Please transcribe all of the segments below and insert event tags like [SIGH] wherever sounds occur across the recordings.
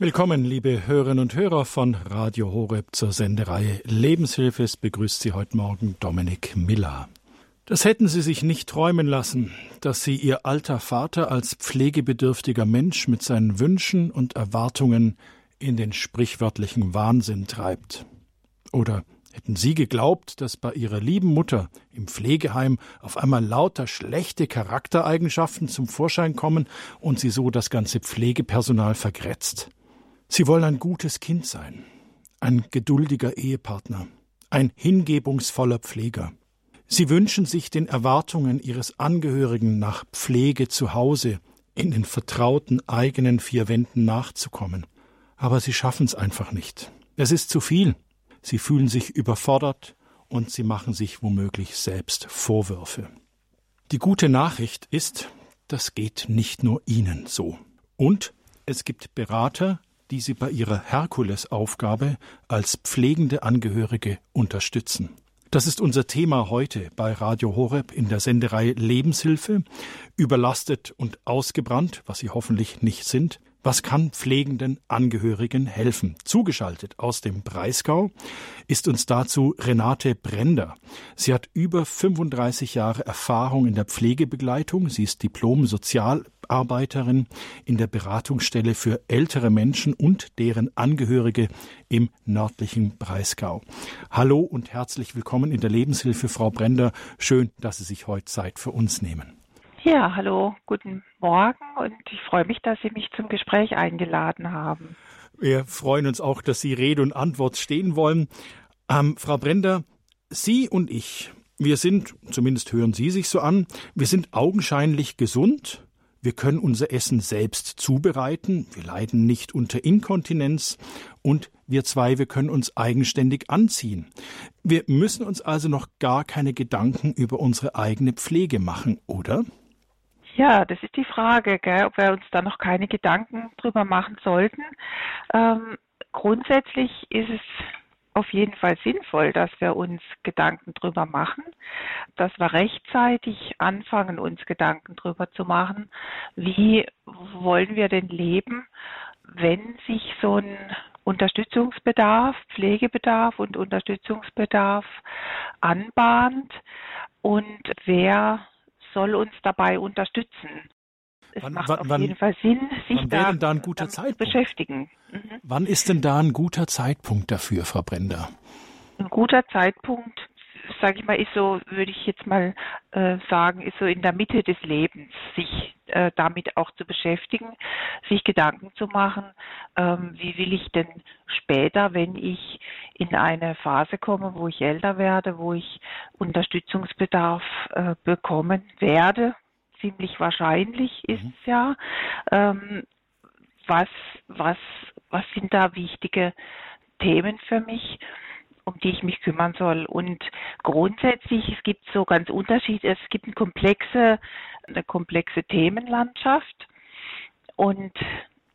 Willkommen, liebe Hörerinnen und Hörer von Radio Horeb zur Sendereihe Lebenshilfe. Es begrüßt Sie heute Morgen Dominik Miller. Das hätten Sie sich nicht träumen lassen, dass Sie Ihr alter Vater als pflegebedürftiger Mensch mit seinen Wünschen und Erwartungen in den sprichwörtlichen Wahnsinn treibt. Oder hätten Sie geglaubt, dass bei Ihrer lieben Mutter im Pflegeheim auf einmal lauter schlechte Charaktereigenschaften zum Vorschein kommen und sie so das ganze Pflegepersonal vergrätzt? Sie wollen ein gutes Kind sein, ein geduldiger Ehepartner, ein hingebungsvoller Pfleger. Sie wünschen sich den Erwartungen ihres Angehörigen nach Pflege zu Hause, in den vertrauten eigenen vier Wänden nachzukommen. Aber sie schaffen es einfach nicht. Es ist zu viel. Sie fühlen sich überfordert und sie machen sich womöglich selbst Vorwürfe. Die gute Nachricht ist, das geht nicht nur Ihnen so. Und es gibt Berater, die sie bei ihrer Herkulesaufgabe als pflegende Angehörige unterstützen. Das ist unser Thema heute bei Radio Horeb in der Sendereihe Lebenshilfe. Überlastet und ausgebrannt, was sie hoffentlich nicht sind, was kann pflegenden Angehörigen helfen? Zugeschaltet aus dem Breisgau ist uns dazu Renate Brender. Sie hat über 35 Jahre Erfahrung in der Pflegebegleitung. Sie ist Diplom-Sozialarbeiterin in der Beratungsstelle für ältere Menschen und deren Angehörige im nördlichen Breisgau. Hallo und herzlich willkommen in der Lebenshilfe, Frau Brender. Schön, dass Sie sich heute Zeit für uns nehmen. Ja, hallo, guten Morgen und ich freue mich, dass Sie mich zum Gespräch eingeladen haben. Wir freuen uns auch, dass Sie Rede und Antwort stehen wollen. Ähm, Frau Brender, Sie und ich, wir sind, zumindest hören Sie sich so an, wir sind augenscheinlich gesund. Wir können unser Essen selbst zubereiten. Wir leiden nicht unter Inkontinenz. Und wir zwei, wir können uns eigenständig anziehen. Wir müssen uns also noch gar keine Gedanken über unsere eigene Pflege machen, oder? Ja, das ist die Frage, gell, ob wir uns da noch keine Gedanken drüber machen sollten. Ähm, grundsätzlich ist es auf jeden Fall sinnvoll, dass wir uns Gedanken drüber machen, dass wir rechtzeitig anfangen, uns Gedanken drüber zu machen, wie wollen wir denn leben, wenn sich so ein Unterstützungsbedarf, Pflegebedarf und Unterstützungsbedarf anbahnt und wer soll uns dabei unterstützen. Es wann, macht wann, auf jeden Fall Sinn, sich da, da ein guter Zeitpunkt? zu beschäftigen. Mhm. Wann ist denn da ein guter Zeitpunkt dafür, Frau Brender? Ein guter Zeitpunkt, sage ich mal, ist so, würde ich jetzt mal äh, sagen, ist so in der Mitte des Lebens, sich äh, damit auch zu beschäftigen, sich Gedanken zu machen, ähm, wie will ich denn später, wenn ich in eine Phase komme, wo ich älter werde, wo ich Unterstützungsbedarf äh, bekommen werde, ziemlich wahrscheinlich ist mhm. es ja, ähm, was, was, was sind da wichtige Themen für mich? Um die ich mich kümmern soll. Und grundsätzlich, es gibt so ganz Unterschiede, es gibt eine komplexe, eine komplexe Themenlandschaft. Und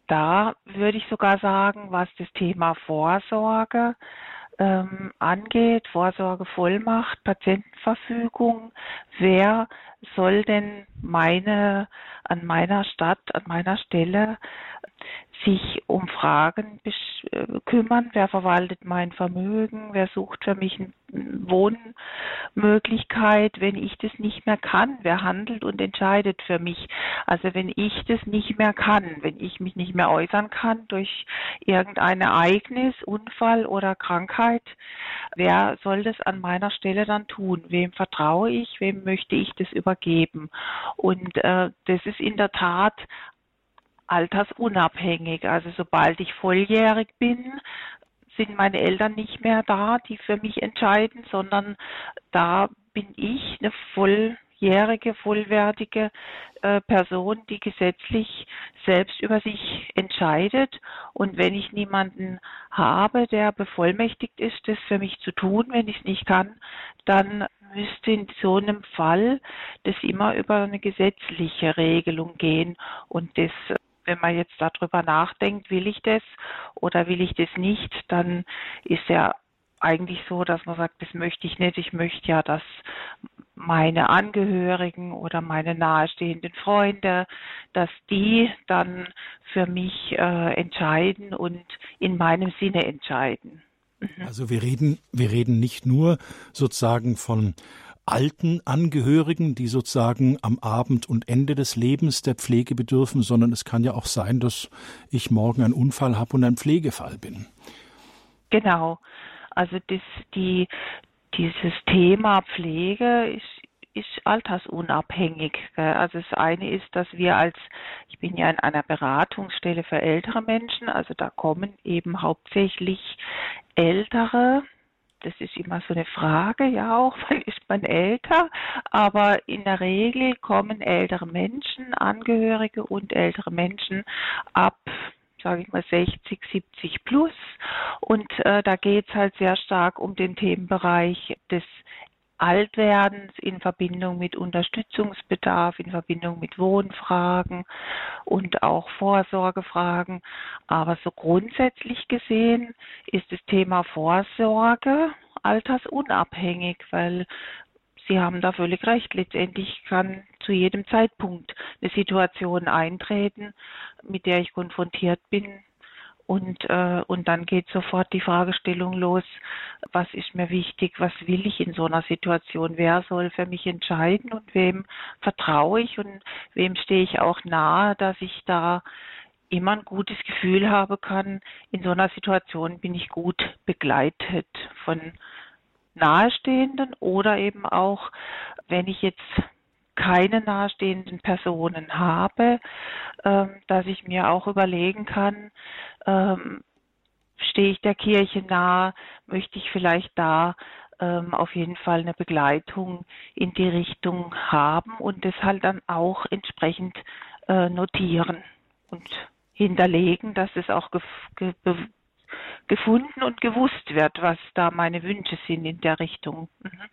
da würde ich sogar sagen, was das Thema Vorsorge ähm, angeht, Vorsorgevollmacht, Patientenverfügung, wer soll denn meine an meiner Stadt, an meiner Stelle sich um Fragen äh, kümmern, wer verwaltet mein Vermögen, wer sucht für mich eine Wohnmöglichkeit, wenn ich das nicht mehr kann, wer handelt und entscheidet für mich. Also wenn ich das nicht mehr kann, wenn ich mich nicht mehr äußern kann durch irgendein Ereignis, Unfall oder Krankheit, wer soll das an meiner Stelle dann tun? Wem vertraue ich? Wem möchte ich das übergeben? Und äh, das ist in der Tat altersunabhängig. Also sobald ich volljährig bin, sind meine Eltern nicht mehr da, die für mich entscheiden, sondern da bin ich eine volljährige, vollwertige äh, Person, die gesetzlich selbst über sich entscheidet. Und wenn ich niemanden habe, der bevollmächtigt ist, das für mich zu tun, wenn ich es nicht kann, dann müsste in so einem Fall das immer über eine gesetzliche Regelung gehen. Und das wenn man jetzt darüber nachdenkt, will ich das oder will ich das nicht, dann ist ja eigentlich so, dass man sagt, das möchte ich nicht. Ich möchte ja, dass meine Angehörigen oder meine nahestehenden Freunde, dass die dann für mich äh, entscheiden und in meinem Sinne entscheiden. Mhm. Also wir reden, wir reden nicht nur sozusagen von alten Angehörigen, die sozusagen am Abend und Ende des Lebens der Pflege bedürfen, sondern es kann ja auch sein, dass ich morgen einen Unfall habe und ein Pflegefall bin. Genau. Also das, die, dieses Thema Pflege ist ist altersunabhängig. Also das eine ist, dass wir als, ich bin ja in einer Beratungsstelle für ältere Menschen, also da kommen eben hauptsächlich ältere das ist immer so eine Frage, ja auch, [LAUGHS] weil ist man älter, aber in der Regel kommen ältere Menschen, Angehörige und ältere Menschen ab sage ich mal 60, 70 plus. Und äh, da geht es halt sehr stark um den Themenbereich des Altwerdens in Verbindung mit Unterstützungsbedarf, in Verbindung mit Wohnfragen und auch Vorsorgefragen. Aber so grundsätzlich gesehen ist das Thema Vorsorge altersunabhängig, weil Sie haben da völlig recht. Letztendlich kann zu jedem Zeitpunkt eine Situation eintreten, mit der ich konfrontiert bin, und, äh, und dann geht sofort die Fragestellung los, was ist mir wichtig, was will ich in so einer Situation, wer soll für mich entscheiden und wem vertraue ich und wem stehe ich auch nahe, dass ich da immer ein gutes Gefühl haben kann, in so einer Situation bin ich gut begleitet von Nahestehenden oder eben auch, wenn ich jetzt keine nahestehenden Personen habe, ähm, dass ich mir auch überlegen kann, ähm, stehe ich der Kirche nahe, möchte ich vielleicht da ähm, auf jeden Fall eine Begleitung in die Richtung haben und das halt dann auch entsprechend äh, notieren und hinterlegen, dass es auch gef ge gefunden und gewusst wird, was da meine Wünsche sind in der Richtung. Mhm.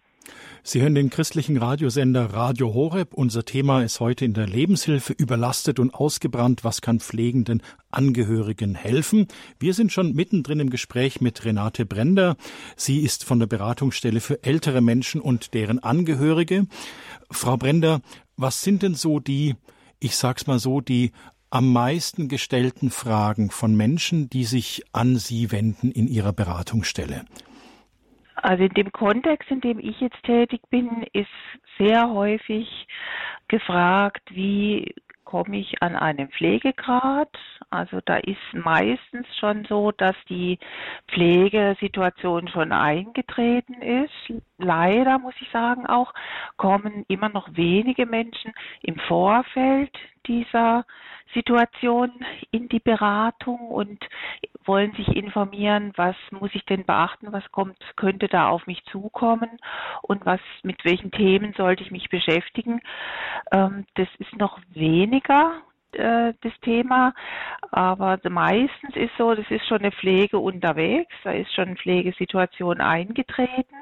Sie hören den christlichen Radiosender Radio Horeb. Unser Thema ist heute in der Lebenshilfe überlastet und ausgebrannt. Was kann pflegenden Angehörigen helfen? Wir sind schon mittendrin im Gespräch mit Renate Brender. Sie ist von der Beratungsstelle für ältere Menschen und deren Angehörige. Frau Brender, was sind denn so die, ich sag's mal so, die am meisten gestellten Fragen von Menschen, die sich an Sie wenden in Ihrer Beratungsstelle? Also in dem Kontext, in dem ich jetzt tätig bin, ist sehr häufig gefragt, wie komme ich an einen Pflegegrad. Also da ist meistens schon so, dass die Pflegesituation schon eingetreten ist. Leider muss ich sagen auch, kommen immer noch wenige Menschen im Vorfeld dieser Situation in die Beratung und wollen sich informieren, was muss ich denn beachten, was kommt, könnte da auf mich zukommen und was, mit welchen Themen sollte ich mich beschäftigen. Ähm, das ist noch weniger äh, das Thema, aber meistens ist so, das ist schon eine Pflege unterwegs, da ist schon eine Pflegesituation eingetreten.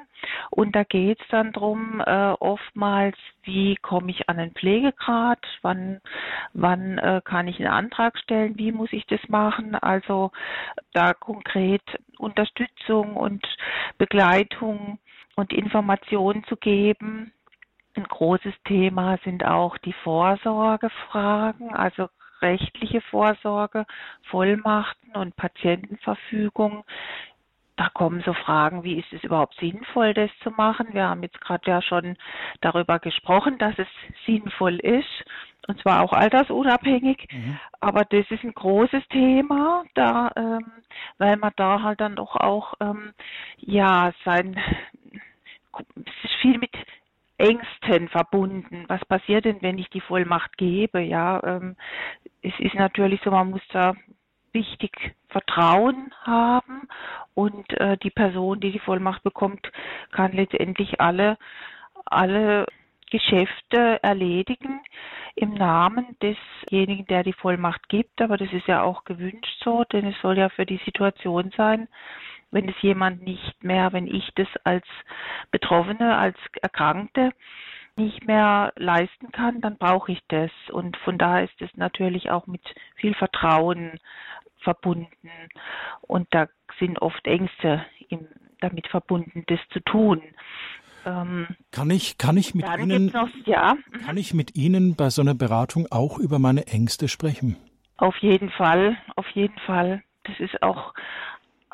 Und da geht es dann drum äh, oftmals, wie komme ich an einen Pflegegrad, wann, wann äh, kann ich einen Antrag stellen, wie muss ich das machen, also da konkret Unterstützung und Begleitung und Informationen zu geben ein großes Thema sind auch die Vorsorgefragen, also rechtliche Vorsorge, Vollmachten und Patientenverfügung. Da kommen so Fragen, wie ist es überhaupt sinnvoll, das zu machen? Wir haben jetzt gerade ja schon darüber gesprochen, dass es sinnvoll ist, und zwar auch altersunabhängig. Mhm. Aber das ist ein großes Thema, da, ähm, weil man da halt dann doch auch ähm, ja sein es ist viel mit Ängsten verbunden. Was passiert denn, wenn ich die Vollmacht gebe? Ja, ähm, es ist natürlich so, man muss da wichtig Vertrauen haben und äh, die Person, die die Vollmacht bekommt, kann letztendlich alle alle Geschäfte erledigen im Namen desjenigen, der die Vollmacht gibt. Aber das ist ja auch gewünscht so, denn es soll ja für die Situation sein, wenn es jemand nicht mehr, wenn ich das als Betroffene, als Erkrankte nicht mehr leisten kann, dann brauche ich das. Und von daher ist es natürlich auch mit viel Vertrauen verbunden. Und da sind oft Ängste damit verbunden, das zu tun. Ähm, kann ich, kann ich mit Ihnen, noch, ja. Mhm. kann ich mit Ihnen bei so einer Beratung auch über meine Ängste sprechen? Auf jeden Fall, auf jeden Fall. Das ist auch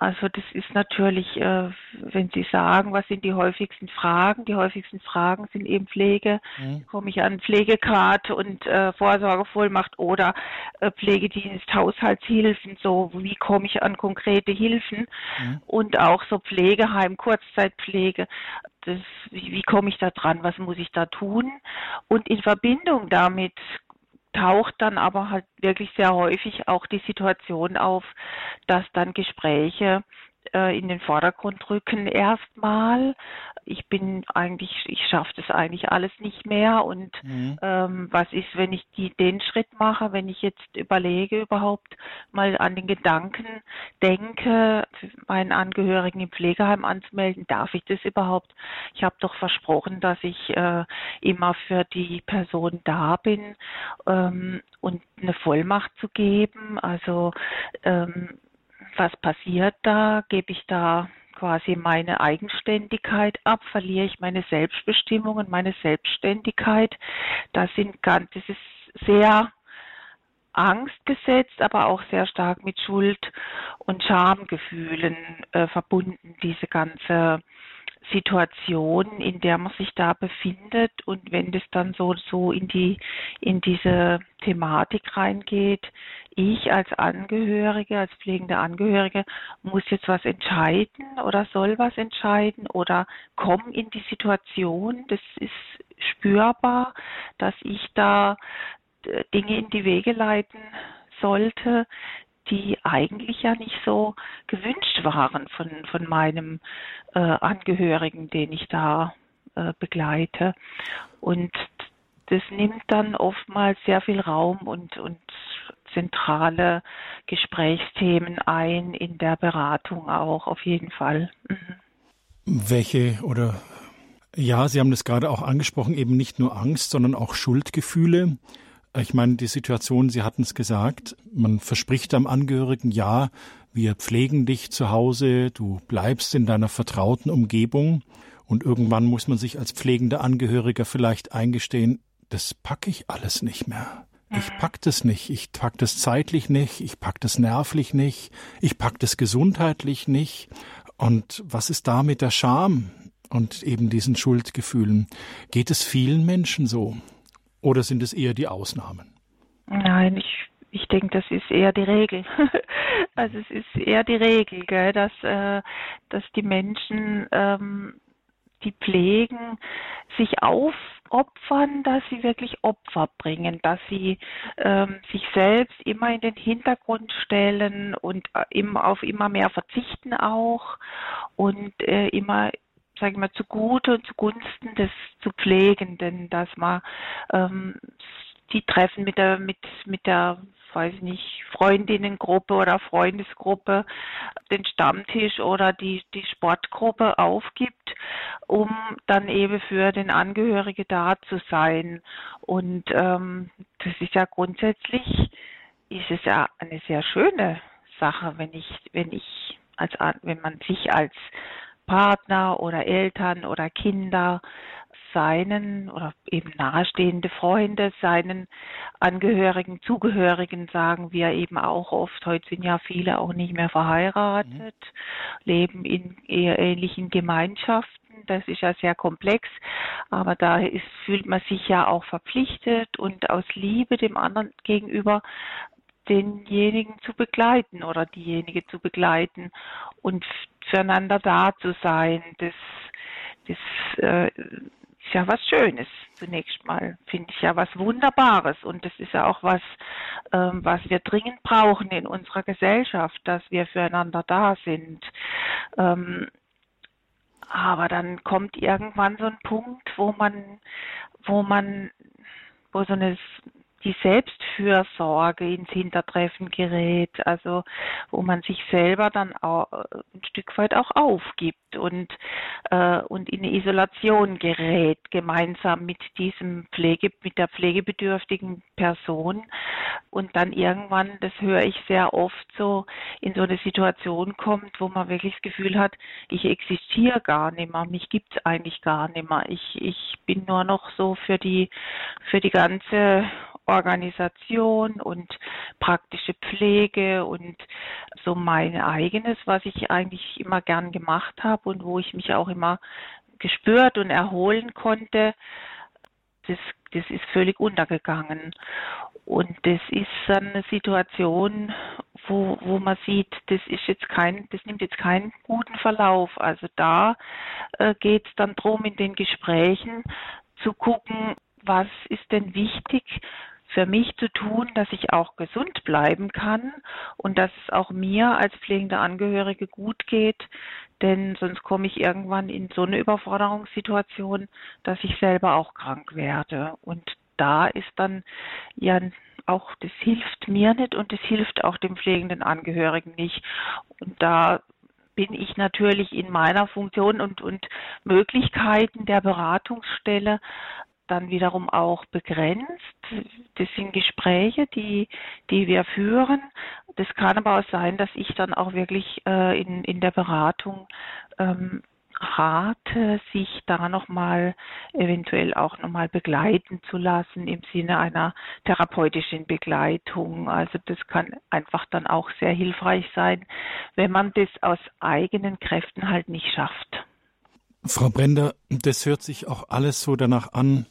also das ist natürlich, äh, wenn Sie sagen, was sind die häufigsten Fragen? Die häufigsten Fragen sind eben Pflege. Mhm. Komme ich an Pflegekarte und äh, Vorsorgevollmacht oder äh, Pflegedienst, Haushaltshilfen? So, wie komme ich an konkrete Hilfen? Mhm. Und auch so Pflegeheim, Kurzzeitpflege. Das, wie, wie komme ich da dran? Was muss ich da tun? Und in Verbindung damit taucht dann aber halt wirklich sehr häufig auch die Situation auf, dass dann Gespräche in den Vordergrund rücken erstmal. Ich bin eigentlich, ich schaffe das eigentlich alles nicht mehr. Und mhm. ähm, was ist, wenn ich die, den Schritt mache, wenn ich jetzt überlege, überhaupt mal an den Gedanken denke, meinen Angehörigen im Pflegeheim anzumelden, darf ich das überhaupt? Ich habe doch versprochen, dass ich äh, immer für die Person da bin ähm, und eine Vollmacht zu geben. Also ähm, was passiert da? Gebe ich da quasi meine Eigenständigkeit ab? Verliere ich meine Selbstbestimmung und meine Selbstständigkeit? Das sind ganz, das ist sehr angstgesetzt, aber auch sehr stark mit Schuld und Schamgefühlen äh, verbunden, diese ganze Situation, in der man sich da befindet. Und wenn das dann so so in die in diese Thematik reingeht, ich als Angehörige, als pflegende Angehörige muss jetzt was entscheiden oder soll was entscheiden oder komme in die Situation, das ist spürbar, dass ich da äh, Dinge in die Wege leiten sollte, die eigentlich ja nicht so gewünscht waren von, von meinem äh, Angehörigen, den ich da äh, begleite. Und das nimmt dann oftmals sehr viel Raum und, und zentrale Gesprächsthemen ein in der Beratung auch, auf jeden Fall. Mhm. Welche oder ja, Sie haben das gerade auch angesprochen, eben nicht nur Angst, sondern auch Schuldgefühle. Ich meine, die Situation, Sie hatten es gesagt, man verspricht am Angehörigen, ja, wir pflegen dich zu Hause, du bleibst in deiner vertrauten Umgebung und irgendwann muss man sich als pflegender Angehöriger vielleicht eingestehen, das packe ich alles nicht mehr. Ich mhm. pack das nicht, ich pack das zeitlich nicht, ich pack das nervlich nicht, ich pack das gesundheitlich nicht. Und was ist da mit der Scham und eben diesen Schuldgefühlen? Geht es vielen Menschen so? Oder sind es eher die Ausnahmen? Nein, ich, ich denke, das ist eher die Regel. [LAUGHS] also es ist eher die Regel, gell, dass, äh, dass die Menschen, ähm, die pflegen, sich aufopfern, dass sie wirklich Opfer bringen, dass sie ähm, sich selbst immer in den Hintergrund stellen und äh, immer auf immer mehr verzichten auch und äh, immer sage ich mal, zugute und zugunsten des zu Pflegenden, dass man ähm, die Treffen mit der, mit, mit der, weiß ich nicht, Freundinnengruppe oder Freundesgruppe, den Stammtisch oder die, die Sportgruppe aufgibt, um dann eben für den Angehörige da zu sein. Und ähm, das ist ja grundsätzlich, ist es ja eine sehr schöne Sache, wenn ich, wenn ich als, wenn man sich als Partner oder Eltern oder Kinder seinen oder eben nahestehende Freunde, seinen Angehörigen, Zugehörigen, sagen wir eben auch oft, heute sind ja viele auch nicht mehr verheiratet, mhm. leben in eher ähnlichen Gemeinschaften. Das ist ja sehr komplex, aber da ist, fühlt man sich ja auch verpflichtet und aus Liebe dem anderen gegenüber denjenigen zu begleiten oder diejenige zu begleiten und füreinander da zu sein. Das, das äh, ist ja was Schönes zunächst mal, finde ich ja was Wunderbares und das ist ja auch was, ähm, was wir dringend brauchen in unserer Gesellschaft, dass wir füreinander da sind. Ähm, aber dann kommt irgendwann so ein Punkt, wo man, wo man, wo so eine die Selbstfürsorge ins Hintertreffen gerät, also wo man sich selber dann auch ein Stück weit auch aufgibt und, äh, und in Isolation gerät, gemeinsam mit diesem Pflege, mit der pflegebedürftigen Person und dann irgendwann, das höre ich sehr oft so, in so eine Situation kommt, wo man wirklich das Gefühl hat, ich existiere gar nicht mehr, mich gibt es eigentlich gar nicht mehr. Ich, ich bin nur noch so für die, für die ganze Organisation und praktische Pflege und so mein eigenes, was ich eigentlich immer gern gemacht habe und wo ich mich auch immer gespürt und erholen konnte, das, das ist völlig untergegangen. Und das ist eine Situation, wo, wo man sieht, das ist jetzt kein, das nimmt jetzt keinen guten Verlauf. Also da äh, geht es dann drum in den Gesprächen zu gucken, was ist denn wichtig für mich zu tun, dass ich auch gesund bleiben kann und dass es auch mir als pflegende Angehörige gut geht, denn sonst komme ich irgendwann in so eine Überforderungssituation, dass ich selber auch krank werde. Und da ist dann ja auch, das hilft mir nicht und das hilft auch dem pflegenden Angehörigen nicht. Und da bin ich natürlich in meiner Funktion und, und Möglichkeiten der Beratungsstelle dann wiederum auch begrenzt. Das sind Gespräche, die, die wir führen. Das kann aber auch sein, dass ich dann auch wirklich äh, in, in der Beratung ähm, rate, sich da nochmal eventuell auch nochmal begleiten zu lassen im Sinne einer therapeutischen Begleitung. Also das kann einfach dann auch sehr hilfreich sein, wenn man das aus eigenen Kräften halt nicht schafft. Frau Brender, das hört sich auch alles so danach an,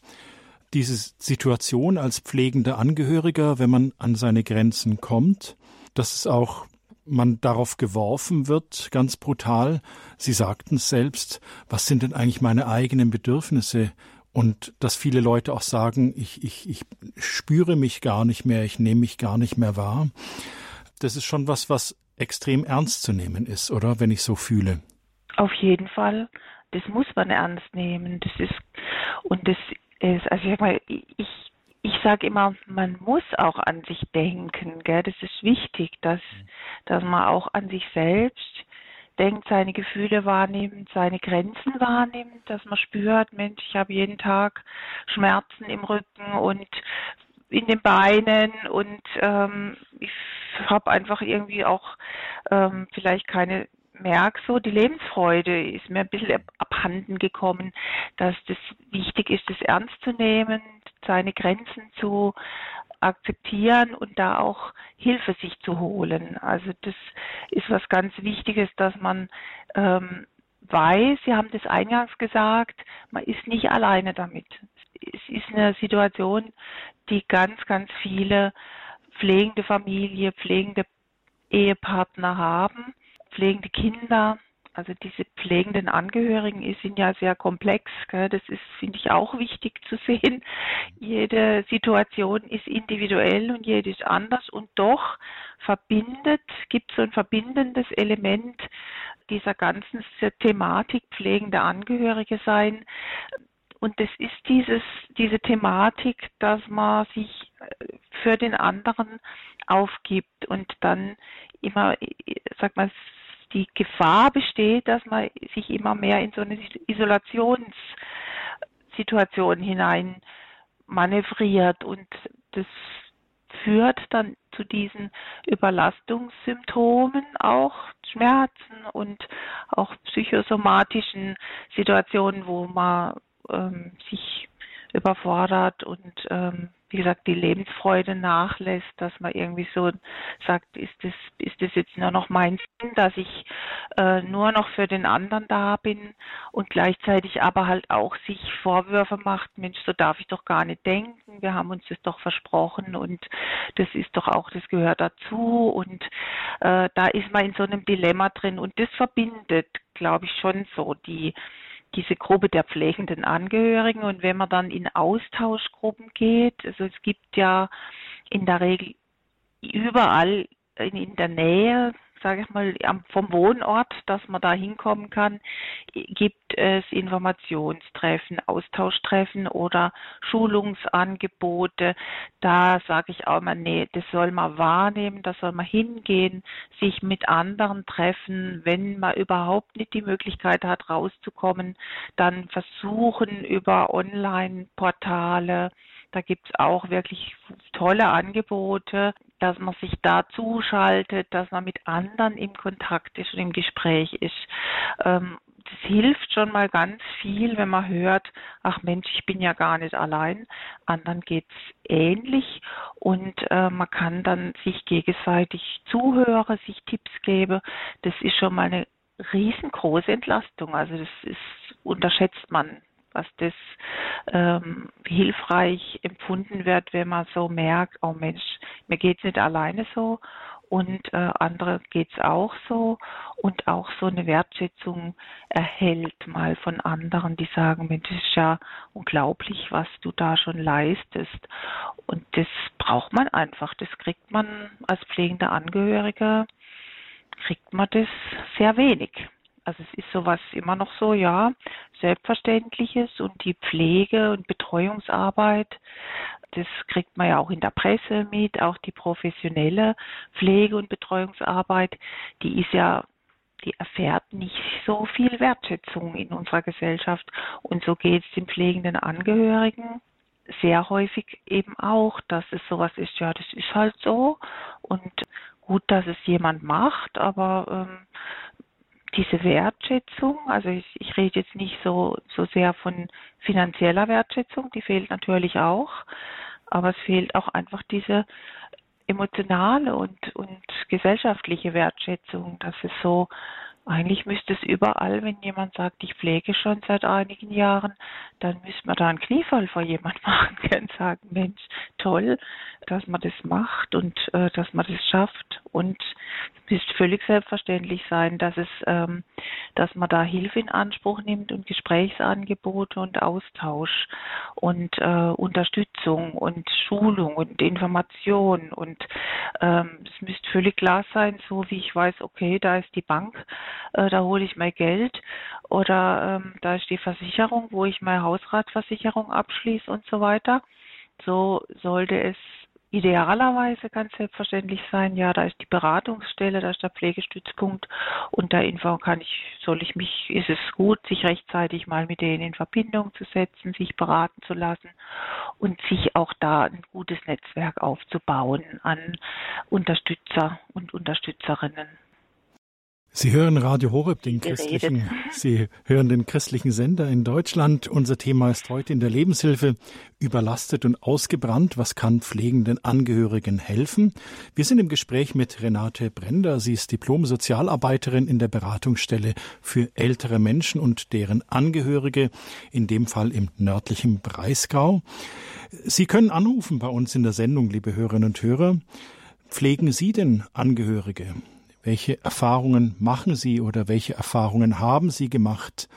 diese Situation als pflegender Angehöriger, wenn man an seine Grenzen kommt, dass es auch man darauf geworfen wird, ganz brutal. Sie sagten es selbst, was sind denn eigentlich meine eigenen Bedürfnisse? Und dass viele Leute auch sagen, ich, ich, ich spüre mich gar nicht mehr, ich nehme mich gar nicht mehr wahr. Das ist schon was, was extrem ernst zu nehmen ist, oder? Wenn ich so fühle. Auf jeden Fall das muss man ernst nehmen. Das ist und das ist, also ich sag mal, ich ich sage immer, man muss auch an sich denken, gell? Das ist wichtig, dass dass man auch an sich selbst denkt, seine Gefühle wahrnimmt, seine Grenzen wahrnimmt, dass man spürt, Mensch, ich habe jeden Tag Schmerzen im Rücken und in den Beinen und ähm, ich habe einfach irgendwie auch ähm, vielleicht keine merke so, die Lebensfreude ist mir ein bisschen abhanden gekommen, dass das wichtig ist, das ernst zu nehmen, seine Grenzen zu akzeptieren und da auch Hilfe sich zu holen. Also das ist was ganz Wichtiges, dass man ähm, weiß, Sie haben das eingangs gesagt, man ist nicht alleine damit. Es ist eine Situation, die ganz, ganz viele pflegende Familie, pflegende Ehepartner haben pflegende Kinder, also diese pflegenden Angehörigen sind ja sehr komplex. Gell? Das ist, finde ich, auch wichtig zu sehen. Jede Situation ist individuell und jede ist anders und doch verbindet, gibt so ein verbindendes Element dieser ganzen Thematik pflegende Angehörige sein. Und das ist dieses, diese Thematik, dass man sich für den anderen aufgibt und dann immer, sag mal, die Gefahr besteht, dass man sich immer mehr in so eine Isolationssituation hinein manövriert. Und das führt dann zu diesen Überlastungssymptomen, auch Schmerzen und auch psychosomatischen Situationen, wo man ähm, sich überfordert und ähm, wie gesagt, die Lebensfreude nachlässt, dass man irgendwie so sagt, ist das, ist das jetzt nur noch mein Sinn, dass ich äh, nur noch für den anderen da bin und gleichzeitig aber halt auch sich Vorwürfe macht, Mensch, so darf ich doch gar nicht denken, wir haben uns das doch versprochen und das ist doch auch, das gehört dazu und äh, da ist man in so einem Dilemma drin und das verbindet, glaube ich, schon so die diese Gruppe der pflegenden Angehörigen. Und wenn man dann in Austauschgruppen geht, also es gibt ja in der Regel überall in, in der Nähe sage ich mal, vom Wohnort, dass man da hinkommen kann, gibt es Informationstreffen, Austauschtreffen oder Schulungsangebote. Da sage ich auch mal, nee, das soll man wahrnehmen, da soll man hingehen, sich mit anderen treffen. Wenn man überhaupt nicht die Möglichkeit hat, rauszukommen, dann versuchen über Online-Portale, da gibt es auch wirklich tolle Angebote, dass man sich da zuschaltet, dass man mit anderen im Kontakt ist und im Gespräch ist. Ähm, das hilft schon mal ganz viel, wenn man hört, ach Mensch, ich bin ja gar nicht allein, anderen geht's ähnlich und äh, man kann dann sich gegenseitig zuhören, sich Tipps geben. Das ist schon mal eine riesengroße Entlastung. Also das ist unterschätzt man was das ähm, hilfreich empfunden wird, wenn man so merkt, oh Mensch, mir geht's nicht alleine so und äh, andere geht's auch so und auch so eine Wertschätzung erhält mal von anderen, die sagen, Mensch, das ist ja unglaublich, was du da schon leistest und das braucht man einfach, das kriegt man als pflegende Angehörige, kriegt man das sehr wenig. Also es ist sowas immer noch so, ja, Selbstverständliches und die Pflege und Betreuungsarbeit, das kriegt man ja auch in der Presse mit, auch die professionelle Pflege und Betreuungsarbeit, die ist ja die erfährt nicht so viel Wertschätzung in unserer Gesellschaft. Und so geht es den pflegenden Angehörigen sehr häufig eben auch, dass es sowas ist, ja, das ist halt so. Und gut, dass es jemand macht, aber ähm, diese Wertschätzung, also ich, ich rede jetzt nicht so, so sehr von finanzieller Wertschätzung, die fehlt natürlich auch, aber es fehlt auch einfach diese emotionale und, und gesellschaftliche Wertschätzung, dass es so eigentlich müsste es überall, wenn jemand sagt, ich pflege schon seit einigen Jahren, dann müsste man da einen Kniefall vor jemand [LAUGHS] machen und sagen, Mensch, toll, dass man das macht und äh, dass man das schafft. Und es müsste völlig selbstverständlich sein, dass es, ähm, dass man da Hilfe in Anspruch nimmt und Gesprächsangebote und Austausch und äh, Unterstützung und Schulung und Information und ähm, es müsste völlig klar sein, so wie ich weiß, okay, da ist die Bank, äh, da hole ich mein Geld oder ähm, da ist die Versicherung, wo ich meine Hausratversicherung abschließe und so weiter. So sollte es idealerweise ganz selbstverständlich sein, ja, da ist die Beratungsstelle, da ist der Pflegestützpunkt und da Info kann ich, soll ich mich, ist es gut, sich rechtzeitig mal mit denen in Verbindung zu setzen, sich beraten zu lassen und sich auch da ein gutes Netzwerk aufzubauen an Unterstützer und Unterstützerinnen. Sie hören Radio Horeb, den christlichen, Sie hören den christlichen Sender in Deutschland. Unser Thema ist heute in der Lebenshilfe überlastet und ausgebrannt. Was kann pflegenden Angehörigen helfen? Wir sind im Gespräch mit Renate Brender. Sie ist Diplom-Sozialarbeiterin in der Beratungsstelle für ältere Menschen und deren Angehörige, in dem Fall im nördlichen Breisgau. Sie können anrufen bei uns in der Sendung, liebe Hörerinnen und Hörer. Pflegen Sie denn Angehörige? Welche Erfahrungen machen Sie oder welche Erfahrungen haben Sie gemacht?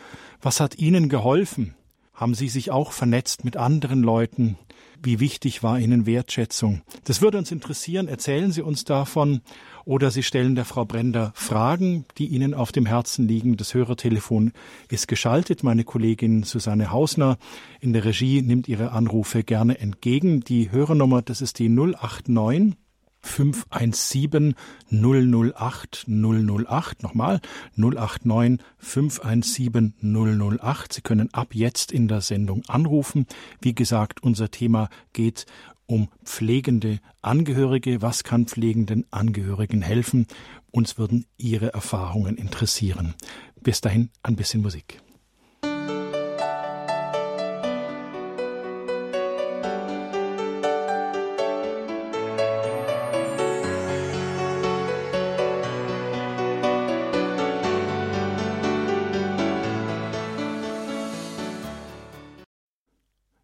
Was hat Ihnen geholfen? Haben Sie sich auch vernetzt mit anderen Leuten? Wie wichtig war Ihnen Wertschätzung? Das würde uns interessieren. Erzählen Sie uns davon. Oder Sie stellen der Frau Brender Fragen, die Ihnen auf dem Herzen liegen. Das Hörertelefon ist geschaltet. Meine Kollegin Susanne Hausner in der Regie nimmt Ihre Anrufe gerne entgegen. Die Hörernummer, das ist die 089 517 008 008. Nochmal 089 517 008. Sie können ab jetzt in der Sendung anrufen. Wie gesagt, unser Thema geht um pflegende Angehörige. Was kann pflegenden Angehörigen helfen? Uns würden Ihre Erfahrungen interessieren. Bis dahin ein bisschen Musik.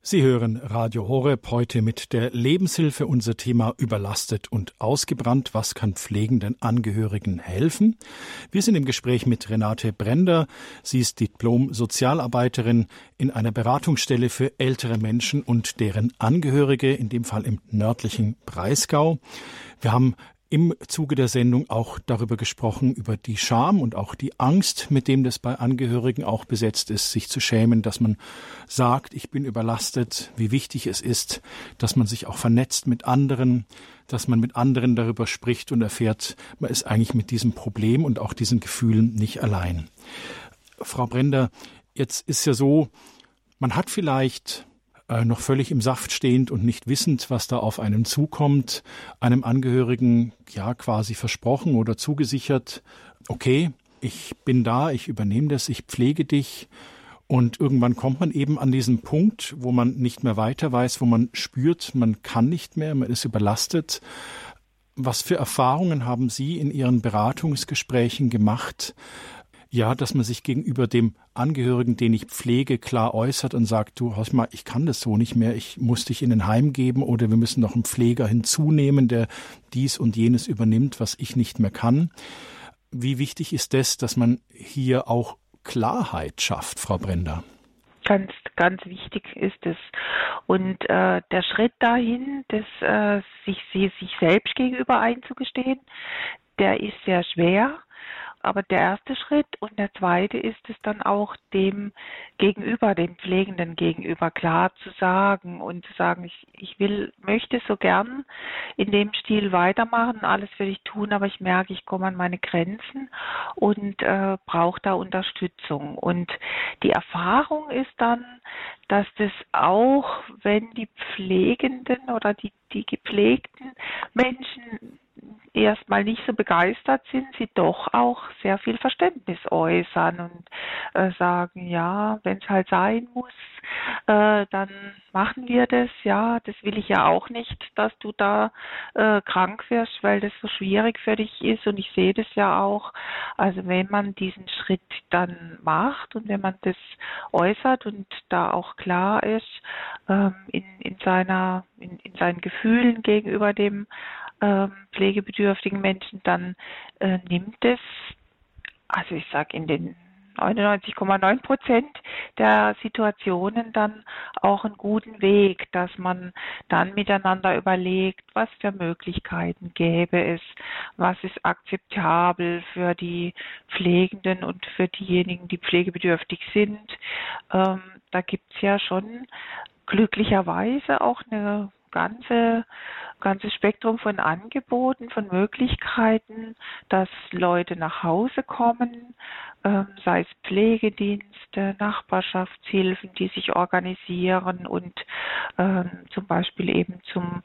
Sie hören Radio Horeb heute mit der Lebenshilfe unser Thema überlastet und ausgebrannt. Was kann pflegenden Angehörigen helfen? Wir sind im Gespräch mit Renate Brender. Sie ist Diplom-Sozialarbeiterin in einer Beratungsstelle für ältere Menschen und deren Angehörige, in dem Fall im nördlichen Breisgau. Wir haben im Zuge der Sendung auch darüber gesprochen, über die Scham und auch die Angst, mit dem das bei Angehörigen auch besetzt ist, sich zu schämen, dass man sagt, ich bin überlastet, wie wichtig es ist, dass man sich auch vernetzt mit anderen, dass man mit anderen darüber spricht und erfährt, man ist eigentlich mit diesem Problem und auch diesen Gefühlen nicht allein. Frau Brender, jetzt ist ja so, man hat vielleicht äh, noch völlig im Saft stehend und nicht wissend, was da auf einen zukommt, einem Angehörigen ja quasi versprochen oder zugesichert, okay, ich bin da, ich übernehme das, ich pflege dich. Und irgendwann kommt man eben an diesen Punkt, wo man nicht mehr weiter weiß, wo man spürt, man kann nicht mehr, man ist überlastet. Was für Erfahrungen haben Sie in Ihren Beratungsgesprächen gemacht, ja, dass man sich gegenüber dem Angehörigen, den ich pflege, klar äußert und sagt, du, hör mal, ich kann das so nicht mehr, ich muss dich in ein Heim geben oder wir müssen noch einen Pfleger hinzunehmen, der dies und jenes übernimmt, was ich nicht mehr kann. Wie wichtig ist das, dass man hier auch Klarheit schafft, Frau Brender? Ganz, ganz wichtig ist es. Und äh, der Schritt dahin, das, äh, sich, sich selbst gegenüber einzugestehen, der ist sehr schwer aber der erste Schritt und der zweite ist es dann auch dem Gegenüber, dem Pflegenden gegenüber klar zu sagen und zu sagen, ich, ich will, möchte so gern in dem Stil weitermachen, alles will ich tun, aber ich merke, ich komme an meine Grenzen und äh, brauche da Unterstützung. Und die Erfahrung ist dann, dass das auch, wenn die Pflegenden oder die, die gepflegten Menschen erstmal nicht so begeistert sind, sie doch auch sehr viel Verständnis äußern und äh, sagen, ja, wenn es halt sein muss, äh, dann machen wir das. Ja, das will ich ja auch nicht, dass du da äh, krank wirst, weil das so schwierig für dich ist und ich sehe das ja auch. Also wenn man diesen Schritt dann macht und wenn man das äußert und da auch klar ist ähm, in, in seiner in, in seinen Gefühlen gegenüber dem ähm, pflegebedürftigen Menschen, dann äh, nimmt es, also ich sage in den 99,9 Prozent der Situationen dann auch einen guten Weg, dass man dann miteinander überlegt, was für Möglichkeiten gäbe es, was ist akzeptabel für die Pflegenden und für diejenigen, die pflegebedürftig sind. Ähm, da gibt's ja schon glücklicherweise auch eine ganze ganzes Spektrum von Angeboten, von Möglichkeiten, dass Leute nach Hause kommen, ähm, sei es Pflegedienste, Nachbarschaftshilfen, die sich organisieren und ähm, zum Beispiel eben zum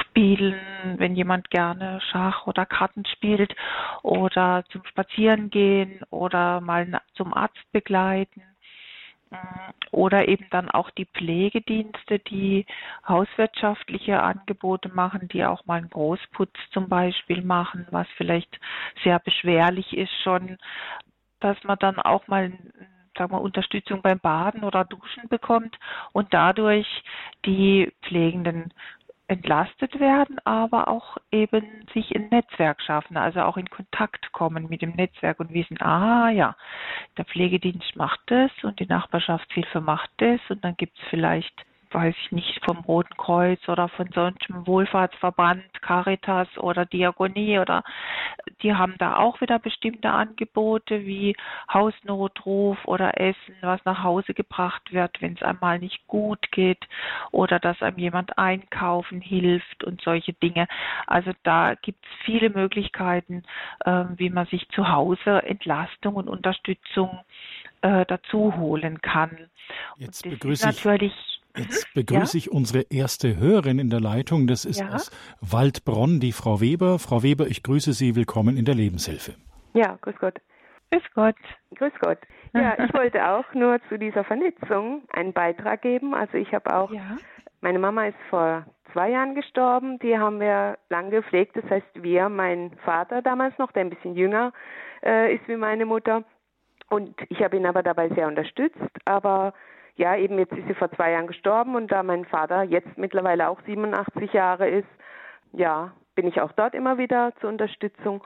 Spielen, wenn jemand gerne Schach oder Karten spielt oder zum Spazierengehen oder mal zum Arzt begleiten oder eben dann auch die Pflegedienste, die hauswirtschaftliche Angebote machen, die auch mal einen Großputz zum Beispiel machen, was vielleicht sehr beschwerlich ist schon, dass man dann auch mal sagen wir, Unterstützung beim Baden oder Duschen bekommt und dadurch die Pflegenden entlastet werden, aber auch eben sich ein Netzwerk schaffen, also auch in Kontakt kommen mit dem Netzwerk und wissen, ah ja, der Pflegedienst macht das und die Nachbarschaftshilfe macht das und dann gibt es vielleicht weiß ich nicht, vom Roten Kreuz oder von sonst einem Wohlfahrtsverband, Caritas oder Diakonie oder die haben da auch wieder bestimmte Angebote wie Hausnotruf oder Essen, was nach Hause gebracht wird, wenn es einmal nicht gut geht oder dass einem jemand einkaufen hilft und solche Dinge. Also da gibt es viele Möglichkeiten, äh, wie man sich zu Hause Entlastung und Unterstützung äh, dazu holen kann. Jetzt begrüße ich natürlich Jetzt [LAUGHS] begrüße ja? ich unsere erste Hörerin in der Leitung. Das ist ja? aus Waldbronn, die Frau Weber. Frau Weber, ich grüße Sie. Willkommen in der Lebenshilfe. Ja, grüß Gott. Grüß Gott. Grüß Gott. Ja, [LAUGHS] ich wollte auch nur zu dieser Vernetzung einen Beitrag geben. Also ich habe auch, ja? meine Mama ist vor zwei Jahren gestorben. Die haben wir lange gepflegt. Das heißt, wir, mein Vater damals noch, der ein bisschen jünger äh, ist wie meine Mutter. Und ich habe ihn aber dabei sehr unterstützt. Aber ja, eben jetzt ist sie vor zwei Jahren gestorben und da mein Vater jetzt mittlerweile auch 87 Jahre ist, ja, bin ich auch dort immer wieder zur Unterstützung.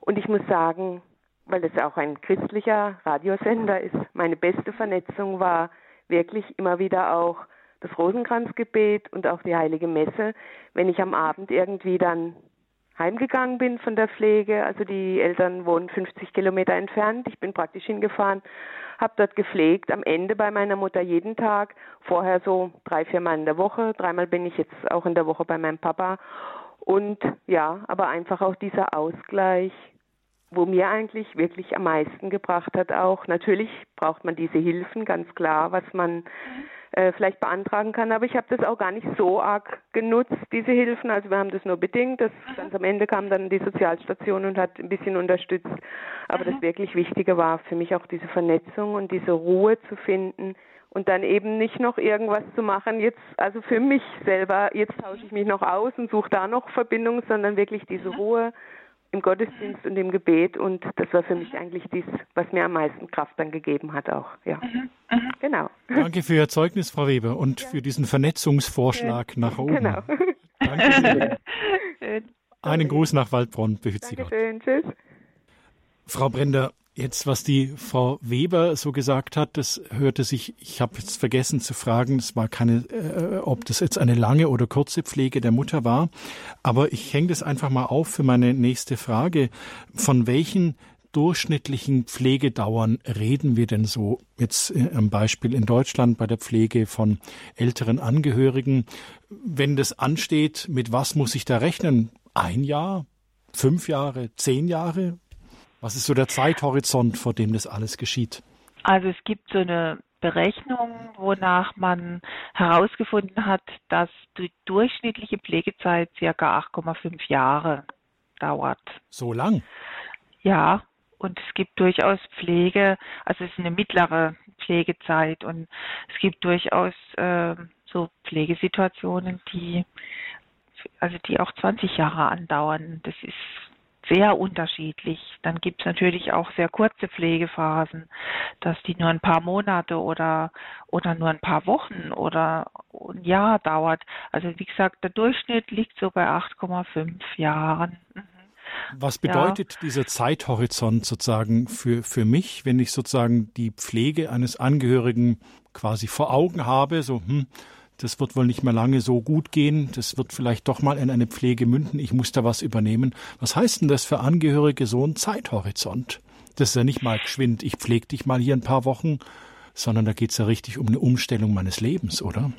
Und ich muss sagen, weil es auch ein christlicher Radiosender ist, meine beste Vernetzung war wirklich immer wieder auch das Rosenkranzgebet und auch die Heilige Messe, wenn ich am Abend irgendwie dann heimgegangen bin von der Pflege. Also die Eltern wohnen 50 Kilometer entfernt. Ich bin praktisch hingefahren, habe dort gepflegt. Am Ende bei meiner Mutter jeden Tag. Vorher so drei, vier Mal in der Woche. Dreimal bin ich jetzt auch in der Woche bei meinem Papa. Und ja, aber einfach auch dieser Ausgleich, wo mir eigentlich wirklich am meisten gebracht hat auch. Natürlich braucht man diese Hilfen, ganz klar, was man mhm äh, vielleicht beantragen kann. Aber ich habe das auch gar nicht so arg genutzt, diese Hilfen. Also wir haben das nur bedingt. Das mhm. ganz am Ende kam dann die Sozialstation und hat ein bisschen unterstützt. Aber mhm. das wirklich Wichtige war für mich auch diese Vernetzung und diese Ruhe zu finden und dann eben nicht noch irgendwas zu machen. Jetzt, also für mich selber, jetzt tausche ich mich noch aus und suche da noch Verbindung, sondern wirklich diese mhm. Ruhe im Gottesdienst und im Gebet und das war für mich eigentlich dies, was mir am meisten Kraft dann gegeben hat auch. Ja, mhm. Mhm. genau. Danke für Ihr Zeugnis, Frau Weber, und ja. für diesen Vernetzungsvorschlag ja. nach oben. Genau. Danke. [LAUGHS] Einen Gruß nach Waldbronn, behüt Sie Gott. Tschüss. Frau Brender, Jetzt, was die Frau Weber so gesagt hat, das hörte sich, ich habe jetzt vergessen zu fragen, es war keine, äh, ob das jetzt eine lange oder kurze Pflege der Mutter war, aber ich hänge das einfach mal auf für meine nächste Frage. Von welchen durchschnittlichen Pflegedauern reden wir denn so jetzt äh, am Beispiel in Deutschland bei der Pflege von älteren Angehörigen? Wenn das ansteht, mit was muss ich da rechnen? Ein Jahr? Fünf Jahre? Zehn Jahre? Was ist so der Zeithorizont, vor dem das alles geschieht? Also es gibt so eine Berechnung, wonach man herausgefunden hat, dass die durchschnittliche Pflegezeit circa 8,5 Jahre dauert. So lang? Ja, und es gibt durchaus Pflege, also es ist eine mittlere Pflegezeit und es gibt durchaus äh, so Pflegesituationen, die also die auch 20 Jahre andauern. Das ist sehr unterschiedlich. Dann gibt es natürlich auch sehr kurze Pflegephasen, dass die nur ein paar Monate oder, oder nur ein paar Wochen oder ein Jahr dauert. Also wie gesagt, der Durchschnitt liegt so bei 8,5 Jahren. Mhm. Was bedeutet ja. dieser Zeithorizont sozusagen für, für mich, wenn ich sozusagen die Pflege eines Angehörigen quasi vor Augen habe, so, hm, das wird wohl nicht mehr lange so gut gehen, das wird vielleicht doch mal in eine Pflege münden, ich muss da was übernehmen. Was heißt denn das für Angehörige so ein Zeithorizont? Das ist ja nicht mal geschwind, ich pflege dich mal hier ein paar Wochen, sondern da geht es ja richtig um eine Umstellung meines Lebens, oder?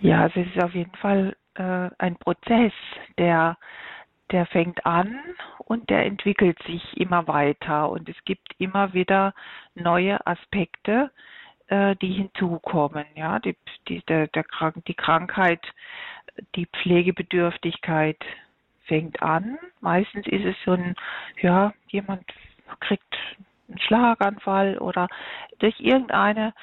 Ja, es ist auf jeden Fall äh, ein Prozess, der, der fängt an und der entwickelt sich immer weiter und es gibt immer wieder neue Aspekte, äh, die hinzukommen. Ja, die, die, der, der Krank die Krankheit, die Pflegebedürftigkeit fängt an. Meistens ist es so ein, ja, jemand kriegt einen Schlaganfall oder durch irgendeine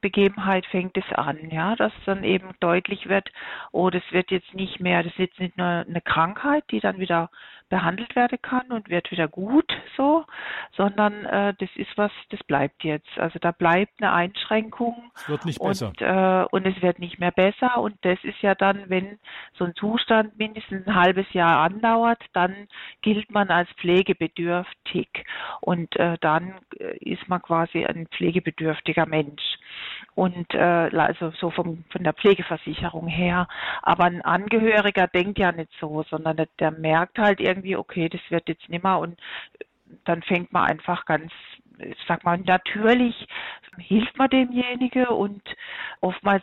Begebenheit fängt es an, ja, dass dann eben deutlich wird, oh, das wird jetzt nicht mehr, das ist jetzt nicht nur eine Krankheit, die dann wieder behandelt werden kann und wird wieder gut so, sondern äh, das ist was, das bleibt jetzt. Also da bleibt eine Einschränkung. Es wird nicht besser. Und, äh, und es wird nicht mehr besser. Und das ist ja dann, wenn so ein Zustand mindestens ein halbes Jahr andauert, dann gilt man als pflegebedürftig. Und äh, dann äh, ist man quasi ein pflegebedürftiger Mensch. Und äh, also so vom, von der Pflegeversicherung her. Aber ein Angehöriger denkt ja nicht so, sondern der, der merkt halt irgendwie, okay, das wird jetzt nimmer und dann fängt man einfach ganz, ich sag mal, natürlich hilft man demjenige und oftmals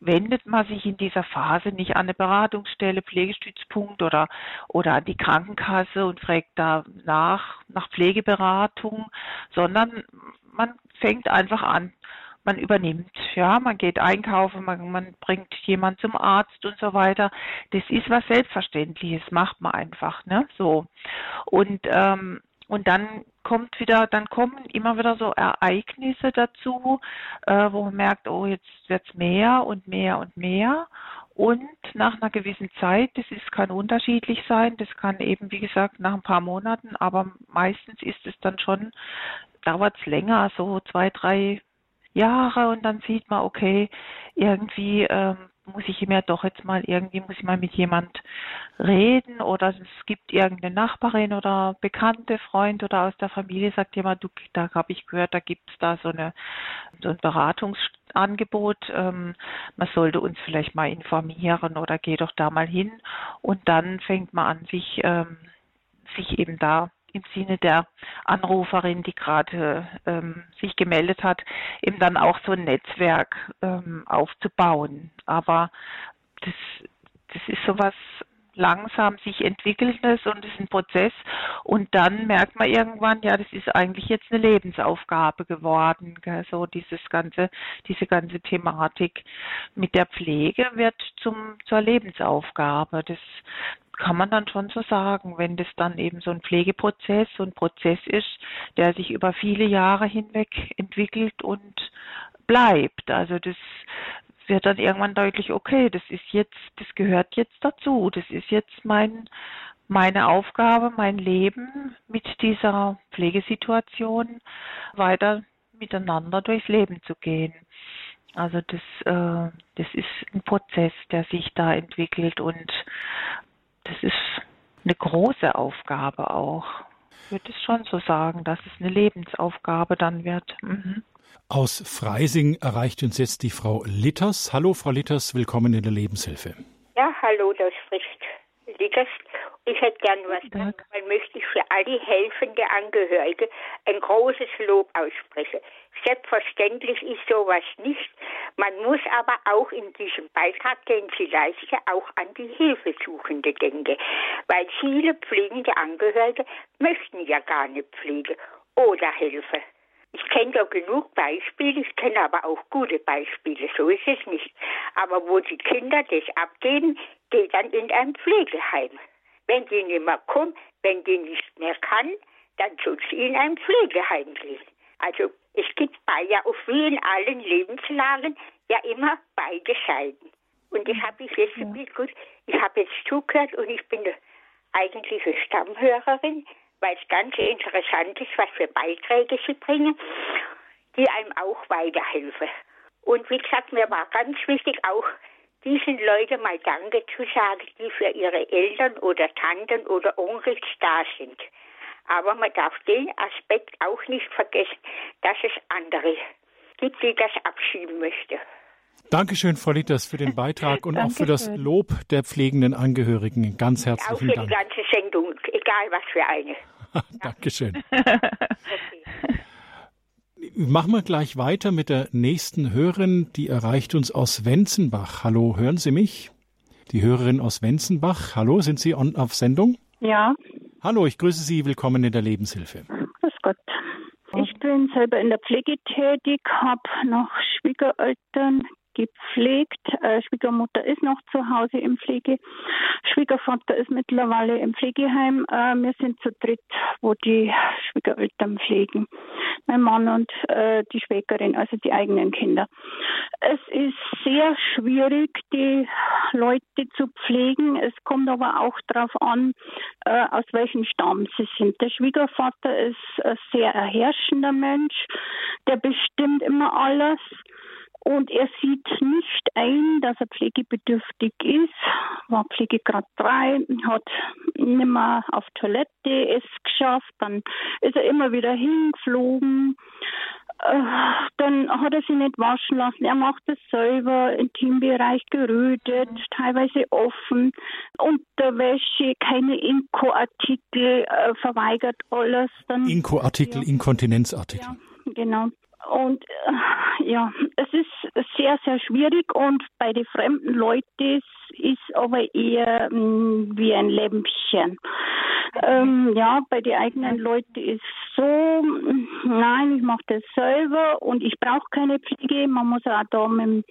wendet man sich in dieser Phase nicht an eine Beratungsstelle, Pflegestützpunkt oder, oder an die Krankenkasse und fragt da nach, nach Pflegeberatung, sondern man fängt einfach an, man übernimmt. Ja, man geht einkaufen, man, man bringt jemand zum Arzt und so weiter. Das ist was Selbstverständliches, macht man einfach, ne? So. Und ähm, und dann kommt wieder, dann kommen immer wieder so Ereignisse dazu, äh, wo man merkt, oh, jetzt wird's mehr und mehr und mehr. Und nach einer gewissen Zeit, das ist, kann unterschiedlich sein, das kann eben, wie gesagt, nach ein paar Monaten, aber meistens ist es dann schon, dauert es länger, so zwei, drei Jahre und dann sieht man, okay, irgendwie ähm, muss ich mir doch jetzt mal irgendwie muss ich mal mit jemand reden oder es gibt irgendeine Nachbarin oder bekannte Freund oder aus der Familie sagt jemand, du, da habe ich gehört, da gibt es da so eine so ein Beratungsangebot, ähm, man sollte uns vielleicht mal informieren oder geh doch da mal hin. Und dann fängt man an sich ähm, sich eben da im Sinne der Anruferin, die gerade ähm, sich gemeldet hat, eben dann auch so ein Netzwerk ähm, aufzubauen. Aber das, das ist sowas langsam sich entwickelndes und es ist ein Prozess. Und dann merkt man irgendwann, ja, das ist eigentlich jetzt eine Lebensaufgabe geworden. Gell? So dieses ganze, diese ganze Thematik mit der Pflege wird zum, zur Lebensaufgabe. Das kann man dann schon so sagen, wenn das dann eben so ein Pflegeprozess, so ein Prozess ist, der sich über viele Jahre hinweg entwickelt und bleibt. Also das wird dann irgendwann deutlich, okay, das ist jetzt, das gehört jetzt dazu. Das ist jetzt mein, meine Aufgabe, mein Leben mit dieser Pflegesituation weiter miteinander durchs Leben zu gehen. Also das, äh, das ist ein Prozess, der sich da entwickelt und das ist eine große Aufgabe auch. Ich würde es schon so sagen, dass es eine Lebensaufgabe dann wird. Mhm. Aus Freising erreicht uns jetzt die Frau Litters. Hallo, Frau Litters, willkommen in der Lebenshilfe. Ja, hallo, das spricht Litters. Ich hätte gern was sagen, weil möchte ich für alle helfende Angehörige ein großes Lob aussprechen. Selbstverständlich ist sowas nicht. Man muss aber auch in diesem Beitrag, den Sie leisten, auch an die Hilfesuchende denken. Weil viele pflegende Angehörige möchten ja gar nicht Pflege oder Hilfe. Ich kenne da genug Beispiele, ich kenne aber auch gute Beispiele, so ist es nicht. Aber wo die Kinder das abgeben, geht dann in ein Pflegeheim. Wenn die nicht mehr kommt, wenn die nicht mehr kann, dann soll sie in ein Pflegeheim gehen. Also es gibt bei ja auch wie in allen Lebenslagen ja immer beide Seiten. Und das habe ich jetzt ja. gut. Ich habe jetzt zugehört und ich bin eigentlich eine Stammhörerin weil es ganz interessant ist, was für Beiträge sie bringen, die einem auch weiterhelfen. Und wie gesagt, mir war ganz wichtig auch, diesen Leuten mal Danke zu sagen, die für ihre Eltern oder Tanten oder Onkels da sind. Aber man darf den Aspekt auch nicht vergessen, dass es andere gibt, die das abschieben möchten. Dankeschön, Frau Litters, für den Beitrag und auch für das Lob der pflegenden Angehörigen. Ganz herzlichen Dank. Auch für Dank. die ganze Sendung, egal was für eine. [LAUGHS] Dankeschön. [LAUGHS] Machen wir gleich weiter mit der nächsten Hörerin, die erreicht uns aus Wenzenbach. Hallo, hören Sie mich? Die Hörerin aus Wenzenbach. Hallo, sind Sie on, auf Sendung? Ja. Hallo, ich grüße Sie. Willkommen in der Lebenshilfe. Grüß Gott. Ich bin selber in der Pflege tätig, habe noch Schwiegereltern, gepflegt. Äh, Schwiegermutter ist noch zu Hause im Pflege. Schwiegervater ist mittlerweile im Pflegeheim. Äh, wir sind zu dritt, wo die Schwiegereltern pflegen. Mein Mann und äh, die Schwägerin, also die eigenen Kinder. Es ist sehr schwierig, die Leute zu pflegen. Es kommt aber auch darauf an, äh, aus welchem Stamm sie sind. Der Schwiegervater ist ein sehr erherrschender Mensch. Der bestimmt immer alles. Und er sieht nicht ein, dass er pflegebedürftig ist, war Pflegegrad 3, hat nicht mehr auf Toilette es geschafft, dann ist er immer wieder hingeflogen. Äh, dann hat er sich nicht waschen lassen. Er macht es selber, im Teambereich gerötet, teilweise offen, Unterwäsche, keine Inko-Artikel, äh, verweigert alles. Inko-Artikel, ja. Inkontinenzartikel. Ja, genau. Und äh, ja, es ist sehr, sehr schwierig und bei den fremden Leuten ist aber eher mh, hm, wie ein Lämpchen. Ähm, ja, bei den eigenen Leuten ist so, nein, ich mache das selber und ich brauche keine Pflege. Man muss auch da mit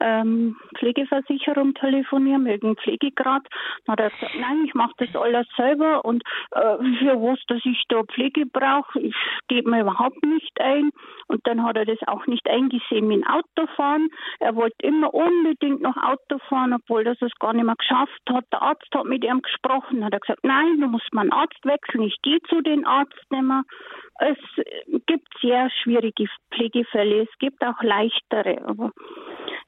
ähm, Pflegeversicherung telefonieren, mit dem Pflegegrad. Hat gesagt, nein, ich mache das alles selber und äh, für was, dass ich da Pflege brauche, ich gebe mir überhaupt nicht ein. Und dann hat er das auch nicht eingesehen mit dem Autofahren. Er wollte immer unbedingt noch Auto fahren, obwohl das es gar nicht mehr geschafft hat. Der Arzt hat mit ihm gesprochen, hat er gesagt, nein, du musst mal einen Arzt wechseln. Ich gehe zu den Arzt nicht mehr. Es gibt sehr schwierige Pflegefälle, es gibt auch leichtere. Aber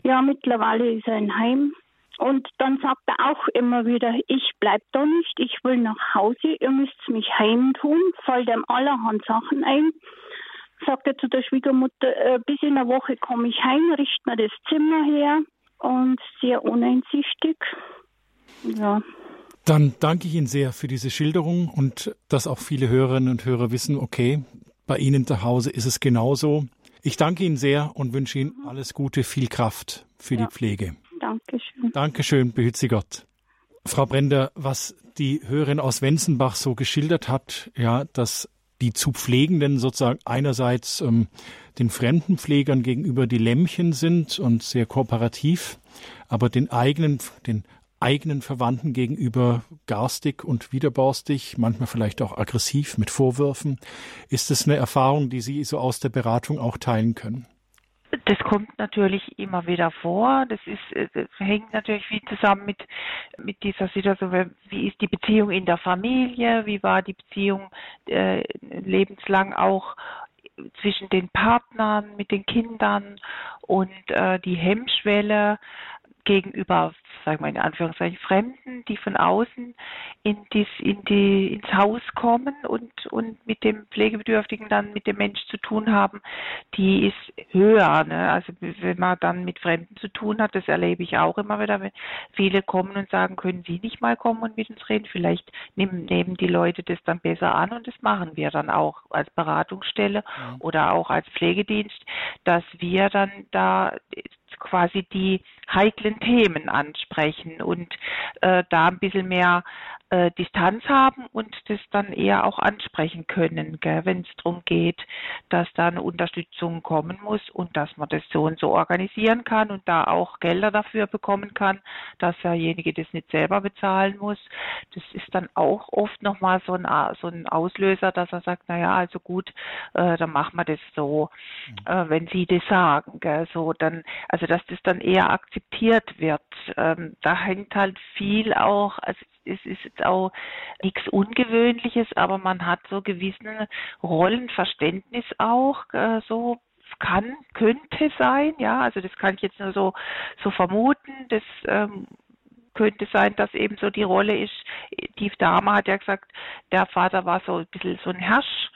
ja, mittlerweile ist er in Heim. Und dann sagt er auch immer wieder, ich bleib da nicht, ich will nach Hause, ihr müsst mich heimtun, fällt ihm allerhand Sachen ein sagt er zu der Schwiegermutter, äh, bis in einer Woche komme ich heim, richte mir das Zimmer her und sehr uneinsichtig. Ja. Dann danke ich Ihnen sehr für diese Schilderung und dass auch viele Hörerinnen und Hörer wissen, okay, bei Ihnen zu Hause ist es genauso. Ich danke Ihnen sehr und wünsche Ihnen alles Gute, viel Kraft für ja. die Pflege. Dankeschön. Dankeschön, behüt Sie Gott. Frau Brender, was die Hörerin aus Wenzenbach so geschildert hat, ja, dass die zu Pflegenden sozusagen einerseits ähm, den Fremdenpflegern gegenüber die Lämmchen sind und sehr kooperativ, aber den eigenen, den eigenen Verwandten gegenüber garstig und widerborstig, manchmal vielleicht auch aggressiv mit Vorwürfen. Ist es eine Erfahrung, die Sie so aus der Beratung auch teilen können? Das kommt natürlich immer wieder vor. Das ist, das hängt natürlich viel zusammen mit, mit dieser Situation. Wie ist die Beziehung in der Familie? Wie war die Beziehung äh, lebenslang auch zwischen den Partnern, mit den Kindern und äh, die Hemmschwelle gegenüber, sagen wir in Anführungszeichen, Fremden, die von außen in dies, in die, ins Haus kommen und, und mit dem Pflegebedürftigen dann mit dem Mensch zu tun haben, die ist höher. Ne? Also wenn man dann mit Fremden zu tun hat, das erlebe ich auch immer wieder, wenn viele kommen und sagen, können Sie nicht mal kommen und mit uns reden? Vielleicht nehmen, nehmen die Leute das dann besser an und das machen wir dann auch als Beratungsstelle ja. oder auch als Pflegedienst, dass wir dann da quasi die heiklen Themen ansprechen und äh, da ein bisschen mehr äh, Distanz haben und das dann eher auch ansprechen können, wenn es darum geht, dass da eine Unterstützung kommen muss und dass man das so und so organisieren kann und da auch Gelder dafür bekommen kann, dass derjenige das nicht selber bezahlen muss. Das ist dann auch oft nochmal so ein, so ein Auslöser, dass er sagt, naja, also gut, äh, dann machen wir das so, mhm. äh, wenn Sie das sagen. Gell? So dann, also dass das dann eher akzeptiert wird. Ähm, da hängt halt viel auch, also es ist jetzt auch nichts Ungewöhnliches, aber man hat so gewissen Rollenverständnis auch, äh, so kann, könnte sein, ja, also das kann ich jetzt nur so, so vermuten, das ähm, könnte sein, dass eben so die Rolle ist, die Dame hat ja gesagt, der Vater war so ein bisschen so ein Herrsch,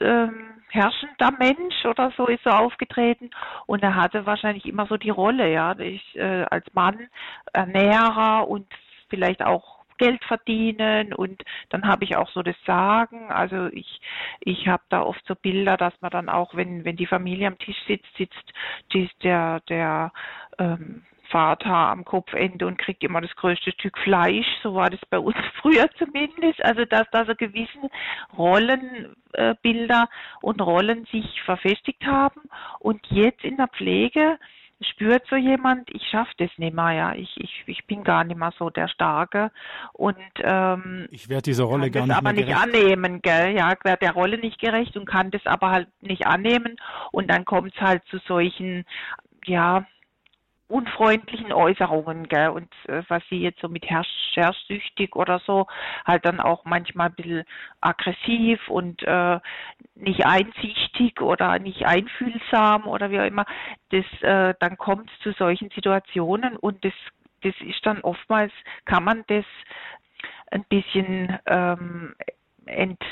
ähm, herrschender Mensch oder so ist er aufgetreten. Und er hatte wahrscheinlich immer so die Rolle, ja, ich äh, als Mann Ernährer und vielleicht auch Geld verdienen und dann habe ich auch so das Sagen. Also ich, ich habe da oft so Bilder, dass man dann auch, wenn, wenn die Familie am Tisch sitzt, sitzt die, der, der ähm, Vater am Kopfende und kriegt immer das größte Stück Fleisch. So war das bei uns [LAUGHS] früher zumindest. Also dass da so gewisse Rollenbilder äh, und Rollen sich verfestigt haben. Und jetzt in der Pflege spürt so jemand, ich schaffe das nicht mehr, ja, ich, ich, ich bin gar nicht mehr so der Starke. Und ähm, ich werde dieser Rolle gar nicht aber nicht annehmen, gell, ja, werde der Rolle nicht gerecht und kann das aber halt nicht annehmen. Und dann kommt es halt zu solchen, ja, unfreundlichen Äußerungen, gell, und äh, was sie jetzt so mit herrsch herrschsüchtig oder so, halt dann auch manchmal ein bisschen aggressiv und äh, nicht einsichtig oder nicht einfühlsam oder wie auch immer, das, äh, dann kommt es zu solchen Situationen und das, das ist dann oftmals, kann man das ein bisschen ähm, ent,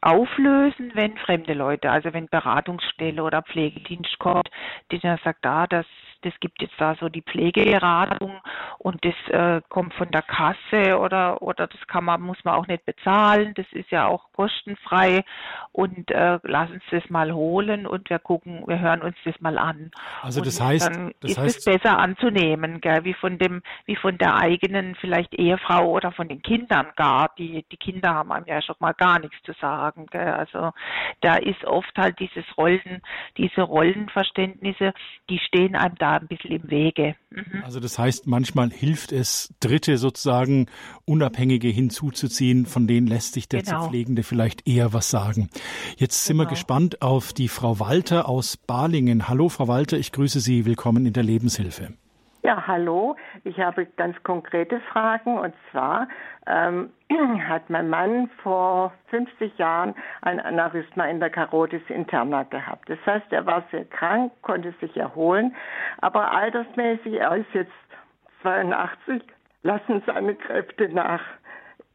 auflösen, wenn fremde Leute, also wenn Beratungsstelle oder Pflegedienst kommt, die dann sagt, ah, das das gibt jetzt da so die Pflegeberatung und das äh, kommt von der Kasse oder oder das kann man muss man auch nicht bezahlen. Das ist ja auch kostenfrei und äh, lass uns das mal holen und wir gucken, wir hören uns das mal an. Also das und heißt, dann das ist heißt, es besser anzunehmen, gell, wie von dem, wie von der eigenen vielleicht Ehefrau oder von den Kindern gar. Die die Kinder haben einem ja schon mal gar nichts zu sagen. Gell. Also da ist oft halt dieses Rollen, diese Rollenverständnisse, die stehen einem da ein bisschen im Wege. Mhm. Also das heißt, manchmal hilft es, Dritte sozusagen Unabhängige hinzuzuziehen, von denen lässt sich der genau. Pflegende vielleicht eher was sagen. Jetzt sind genau. wir gespannt auf die Frau Walter aus Balingen. Hallo Frau Walter, ich grüße Sie, willkommen in der Lebenshilfe. Ja, hallo. Ich habe ganz konkrete Fragen und zwar ähm, [CLEARS THROAT] hat mein Mann vor 50 Jahren ein Aneurysma in der Karotis interna gehabt. Das heißt, er war sehr krank, konnte sich erholen, aber altersmäßig, er ist jetzt 82, lassen seine Kräfte nach.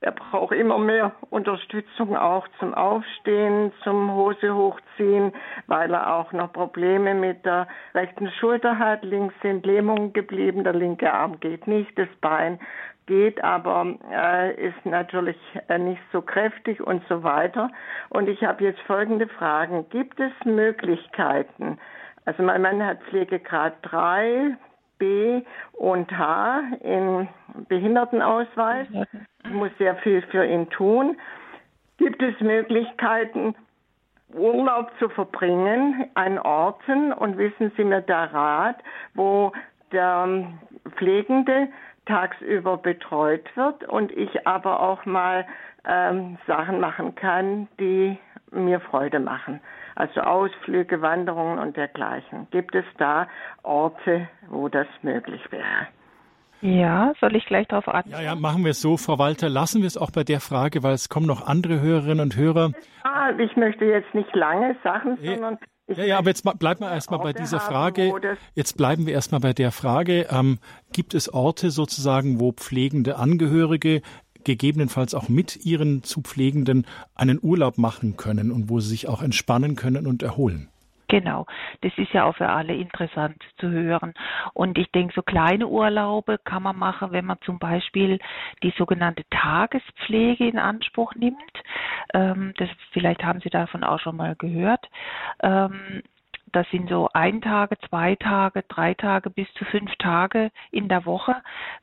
Er braucht immer mehr Unterstützung auch zum Aufstehen, zum Hose hochziehen, weil er auch noch Probleme mit der rechten Schulter hat. Links sind Lähmungen geblieben, der linke Arm geht nicht, das Bein geht, aber äh, ist natürlich äh, nicht so kräftig und so weiter. Und ich habe jetzt folgende Fragen. Gibt es Möglichkeiten, also mein Mann hat Pflegegrad 3, B und H in Behindertenausweis. Ich muss sehr viel für ihn tun. Gibt es Möglichkeiten, Urlaub zu verbringen an Orten und wissen Sie mir da Rat, wo der Pflegende tagsüber betreut wird und ich aber auch mal ähm, Sachen machen kann, die mir Freude machen. Also Ausflüge, Wanderungen und dergleichen. Gibt es da Orte, wo das möglich wäre? Ja, soll ich gleich darauf antworten? Ja, ja, machen wir es so, Frau Walter. Lassen wir es auch bei der Frage, weil es kommen noch andere Hörerinnen und Hörer. Ah, ich möchte jetzt nicht lange Sachen, sondern ja, ja, aber jetzt bleiben wir erstmal bei dieser Frage. Jetzt bleiben wir erstmal bei der Frage. Ähm, gibt es Orte sozusagen, wo pflegende Angehörige gegebenenfalls auch mit ihren zu Pflegenden einen Urlaub machen können und wo sie sich auch entspannen können und erholen? Genau, das ist ja auch für alle interessant zu hören. Und ich denke, so kleine Urlaube kann man machen, wenn man zum Beispiel die sogenannte Tagespflege in Anspruch nimmt. Ähm, das, vielleicht haben Sie davon auch schon mal gehört. Ähm, das sind so ein Tage, zwei Tage, drei Tage bis zu fünf Tage in der Woche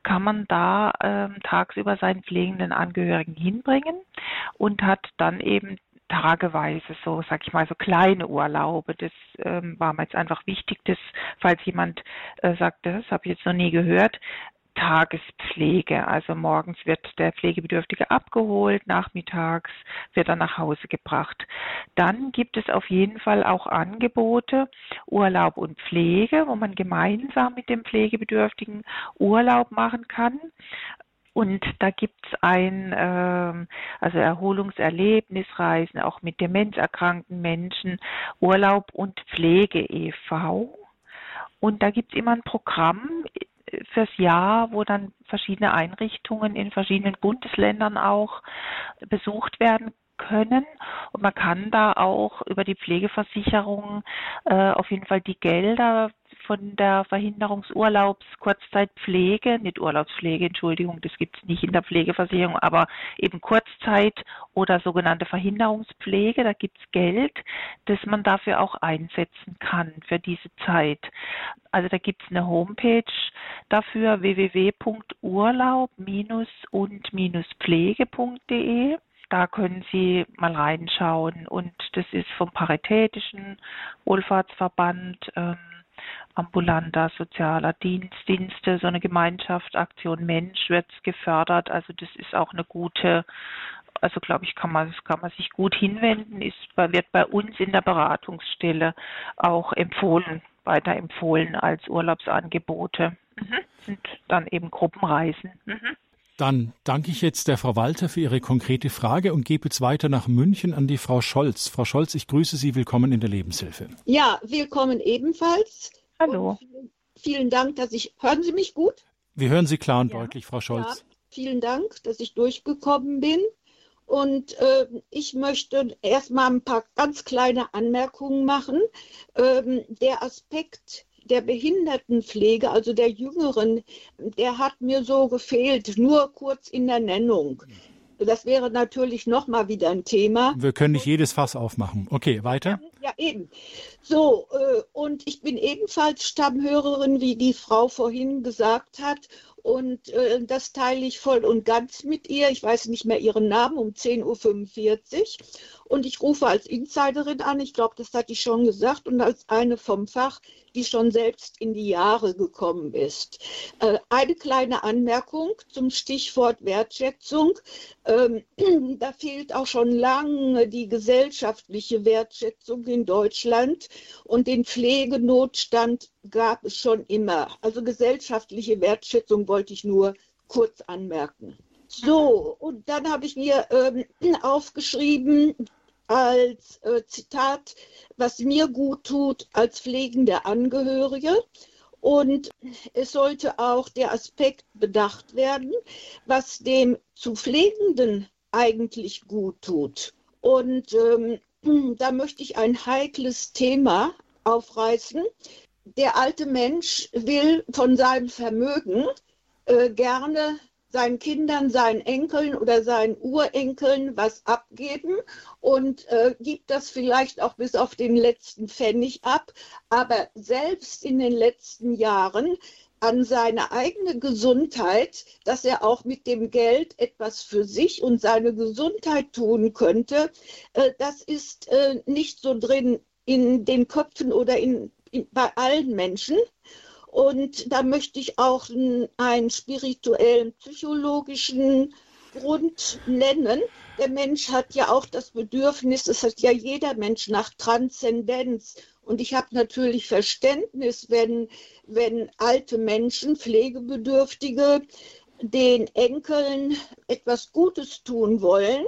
kann man da ähm, tagsüber seinen pflegenden Angehörigen hinbringen und hat dann eben tageweise so, sag ich mal, so kleine Urlaube. Das ähm, war mir jetzt einfach wichtig, dass, falls jemand äh, sagt, das habe ich jetzt noch nie gehört, Tagespflege. Also morgens wird der Pflegebedürftige abgeholt, nachmittags wird er nach Hause gebracht. Dann gibt es auf jeden Fall auch Angebote, Urlaub und Pflege, wo man gemeinsam mit dem Pflegebedürftigen Urlaub machen kann. Und da gibt's ein ähm, also Erholungserlebnisreisen auch mit demenzerkrankten Menschen, Urlaub und Pflege e.V. Und da gibt's immer ein Programm äh, fürs Jahr, wo dann verschiedene Einrichtungen in verschiedenen Bundesländern auch besucht werden können. Und man kann da auch über die Pflegeversicherung äh, auf jeden Fall die Gelder von der Verhinderungsurlaubs Kurzzeitpflege, nicht Urlaubspflege, Entschuldigung, das gibt es nicht in der Pflegeversicherung, aber eben Kurzzeit oder sogenannte Verhinderungspflege, da gibt es Geld, das man dafür auch einsetzen kann für diese Zeit. Also da gibt es eine Homepage dafür www.urlaub-und-pflege.de da können Sie mal reinschauen. Und das ist vom Paritätischen Wohlfahrtsverband. Ähm, ambulanter sozialer Dienst, Dienste, so eine Gemeinschaft, Aktion Mensch wird gefördert. Also das ist auch eine gute, also glaube ich, kann man, kann man sich gut hinwenden, ist, wird bei uns in der Beratungsstelle auch empfohlen, weiter empfohlen als Urlaubsangebote. Mhm. Und dann eben Gruppenreisen. Mhm. Dann danke ich jetzt der Frau Walter für ihre konkrete Frage und gebe jetzt weiter nach München an die Frau Scholz. Frau Scholz, ich grüße Sie. Willkommen in der Lebenshilfe. Ja, willkommen ebenfalls. Hallo. Vielen, vielen, Dank, dass ich. Hören Sie mich gut? Wir hören Sie klar und ja. deutlich, Frau Scholz. Ja, vielen Dank, dass ich durchgekommen bin. Und äh, ich möchte erstmal ein paar ganz kleine Anmerkungen machen. Ähm, der Aspekt der Behindertenpflege, also der Jüngeren, der hat mir so gefehlt, nur kurz in der Nennung. Das wäre natürlich nochmal wieder ein Thema. Wir können nicht jedes Fass aufmachen. Okay, weiter. Ja, eben. So, äh, und ich bin ebenfalls Stammhörerin, wie die Frau vorhin gesagt hat. Und äh, das teile ich voll und ganz mit ihr. Ich weiß nicht mehr ihren Namen um 10.45 Uhr. Und ich rufe als Insiderin an. Ich glaube, das hatte ich schon gesagt. Und als eine vom Fach, die schon selbst in die Jahre gekommen ist. Äh, eine kleine Anmerkung zum Stichwort Wertschätzung. Ähm, [CLEARS THROAT] da fehlt auch schon lange die gesellschaftliche Wertschätzung in Deutschland. Und den Pflegenotstand gab es schon immer. Also gesellschaftliche Wertschätzung wollte ich nur kurz anmerken. So, und dann habe ich mir ähm, [CLEARS THROAT] aufgeschrieben als äh, Zitat, was mir gut tut als pflegende Angehörige. Und es sollte auch der Aspekt bedacht werden, was dem zu Pflegenden eigentlich gut tut. Und ähm, [CLEARS THROAT] da möchte ich ein heikles Thema aufreißen. Der alte Mensch will von seinem Vermögen äh, gerne seinen Kindern, seinen Enkeln oder seinen Urenkeln was abgeben und äh, gibt das vielleicht auch bis auf den letzten Pfennig ab. Aber selbst in den letzten Jahren an seine eigene Gesundheit, dass er auch mit dem Geld etwas für sich und seine Gesundheit tun könnte, äh, das ist äh, nicht so drin in den Köpfen oder in, in, bei allen Menschen. Und da möchte ich auch einen spirituellen, psychologischen Grund nennen. Der Mensch hat ja auch das Bedürfnis, das hat ja jeder Mensch nach Transzendenz. Und ich habe natürlich Verständnis, wenn, wenn alte Menschen, Pflegebedürftige, den Enkeln etwas Gutes tun wollen.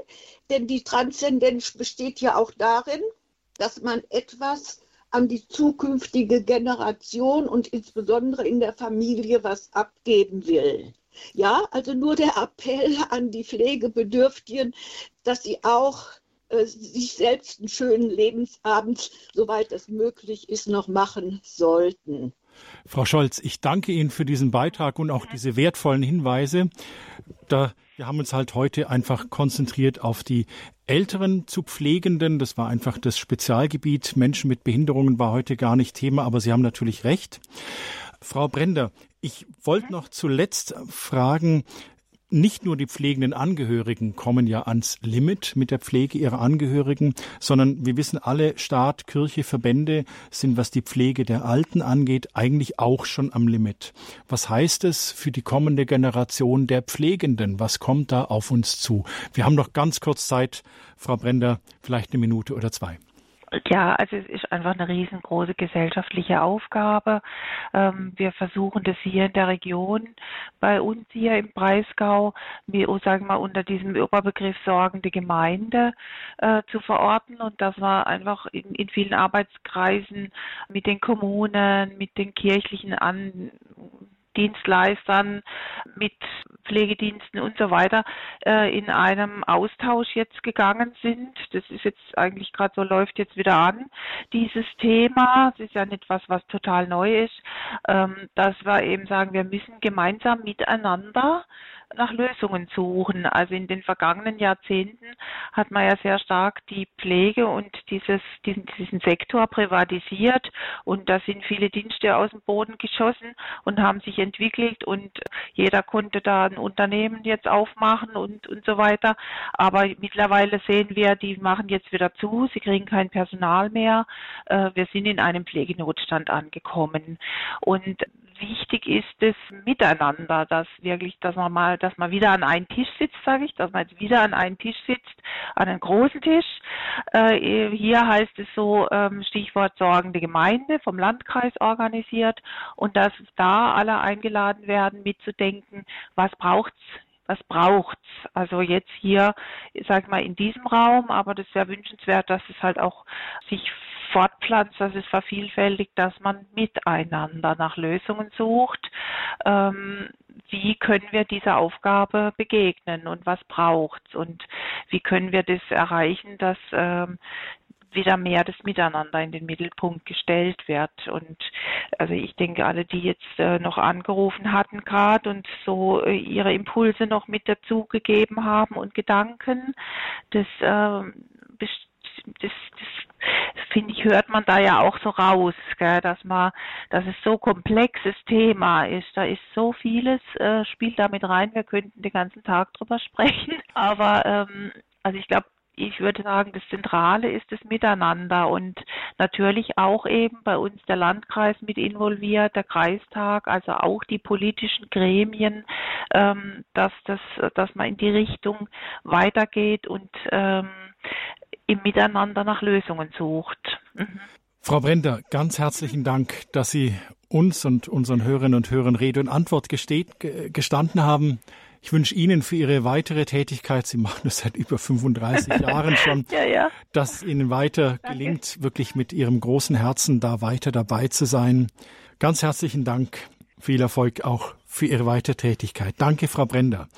Denn die Transzendenz besteht ja auch darin, dass man etwas an die zukünftige Generation und insbesondere in der Familie was abgeben will. Ja, also nur der Appell an die Pflegebedürftigen, dass sie auch äh, sich selbst einen schönen Lebensabend, soweit es möglich ist, noch machen sollten. Frau Scholz, ich danke Ihnen für diesen Beitrag und auch diese wertvollen Hinweise. Da wir haben uns halt heute einfach konzentriert auf die Älteren zu Pflegenden. Das war einfach das Spezialgebiet. Menschen mit Behinderungen war heute gar nicht Thema, aber Sie haben natürlich recht. Frau Brender, ich wollte noch zuletzt fragen, nicht nur die pflegenden Angehörigen kommen ja ans Limit mit der Pflege ihrer Angehörigen, sondern wir wissen alle, Staat, Kirche, Verbände sind, was die Pflege der Alten angeht, eigentlich auch schon am Limit. Was heißt es für die kommende Generation der Pflegenden? Was kommt da auf uns zu? Wir haben noch ganz kurz Zeit, Frau Brender, vielleicht eine Minute oder zwei. Ja, also es ist einfach eine riesengroße gesellschaftliche Aufgabe. Ähm, wir versuchen das hier in der Region, bei uns hier im Breisgau, wie sagen wir unter diesem Überbegriff sorgende Gemeinde äh, zu verorten und dass wir einfach in, in vielen Arbeitskreisen mit den Kommunen, mit den kirchlichen An Dienstleistern, mit Pflegediensten und so weiter äh, in einem Austausch jetzt gegangen sind. Das ist jetzt eigentlich gerade so, läuft jetzt wieder an, dieses Thema. Es ist ja nicht was, was total neu ist, ähm, dass wir eben sagen, wir müssen gemeinsam miteinander nach Lösungen suchen. Also in den vergangenen Jahrzehnten hat man ja sehr stark die Pflege und dieses, diesen, diesen Sektor privatisiert und da sind viele Dienste aus dem Boden geschossen und haben sich entwickelt und jeder konnte da ein Unternehmen jetzt aufmachen und, und so weiter. Aber mittlerweile sehen wir, die machen jetzt wieder zu, sie kriegen kein Personal mehr. Äh, wir sind in einem Pflegenotstand angekommen. Und wichtig ist das Miteinander, dass wirklich, dass man mal, dass man wieder an einen Tisch sitzt, sage ich, dass man jetzt wieder an einen Tisch sitzt, an einen großen Tisch. Äh, hier heißt es so, ähm, Stichwort sorgende Gemeinde vom Landkreis organisiert und dass da alle eingeladen werden, mitzudenken, was braucht's was braucht's? Also jetzt hier, sag mal, in diesem Raum, aber das wäre wünschenswert, dass es halt auch sich fortpflanzt, dass es vervielfältigt, dass man miteinander nach Lösungen sucht. Ähm, wie können wir dieser Aufgabe begegnen und was braucht's und wie können wir das erreichen, dass ähm, wieder mehr das Miteinander in den Mittelpunkt gestellt wird. Und also ich denke, alle, die jetzt äh, noch angerufen hatten gerade und so äh, ihre Impulse noch mit dazugegeben haben und Gedanken, das, äh, das, das, finde ich, hört man da ja auch so raus, gell, dass man, dass es so komplexes Thema ist. Da ist so vieles, äh, spielt da mit rein. Wir könnten den ganzen Tag drüber sprechen. Aber ähm, also ich glaube, ich würde sagen, das Zentrale ist das Miteinander und natürlich auch eben bei uns der Landkreis mit involviert, der Kreistag, also auch die politischen Gremien, ähm, dass das, dass man in die Richtung weitergeht und ähm, im Miteinander nach Lösungen sucht. Mhm. Frau Brender, ganz herzlichen Dank, dass Sie uns und unseren Hörerinnen und Hörern Rede und Antwort gesteht, gestanden haben. Ich wünsche Ihnen für Ihre weitere Tätigkeit, Sie machen das seit über 35 [LAUGHS] Jahren schon, ja, ja. dass Ihnen weiter Danke. gelingt, wirklich mit Ihrem großen Herzen da weiter dabei zu sein. Ganz herzlichen Dank. Viel Erfolg auch für Ihre weitere Tätigkeit. Danke, Frau Brender.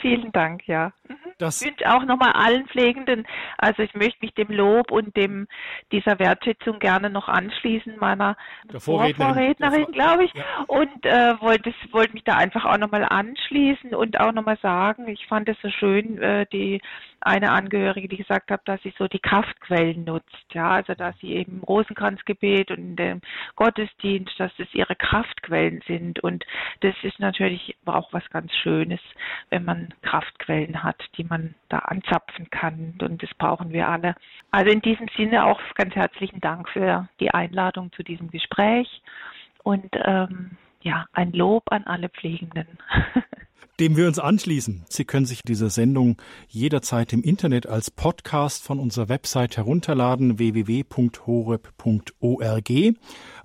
Vielen Dank, ja. Das ich wünsche auch nochmal allen Pflegenden, also ich möchte mich dem Lob und dem dieser Wertschätzung gerne noch anschließen, meiner Vorrednerin, glaube ich. Ja. Und äh, wollte, wollte mich da einfach auch nochmal anschließen und auch nochmal sagen, ich fand es so schön, äh, die eine Angehörige, die gesagt hat, dass sie so die Kraftquellen nutzt, ja, also dass sie eben im Rosenkranzgebet und in dem Gottesdienst, dass das ihre Kraftquellen sind und das ist natürlich auch was ganz Schönes, wenn man Kraftquellen hat, die man da anzapfen kann und das brauchen wir alle. Also in diesem Sinne auch ganz herzlichen Dank für die Einladung zu diesem Gespräch und ähm, ja, ein Lob an alle Pflegenden. [LAUGHS] dem wir uns anschließen. Sie können sich diese Sendung jederzeit im Internet als Podcast von unserer Website herunterladen www.horeb.org.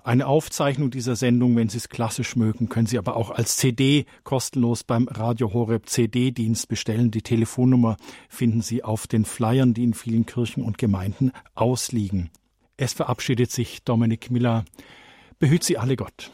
Eine Aufzeichnung dieser Sendung, wenn Sie es klassisch mögen, können Sie aber auch als CD kostenlos beim Radio Horeb CD-Dienst bestellen. Die Telefonnummer finden Sie auf den Flyern, die in vielen Kirchen und Gemeinden ausliegen. Es verabschiedet sich Dominik Miller. Behüt Sie alle Gott.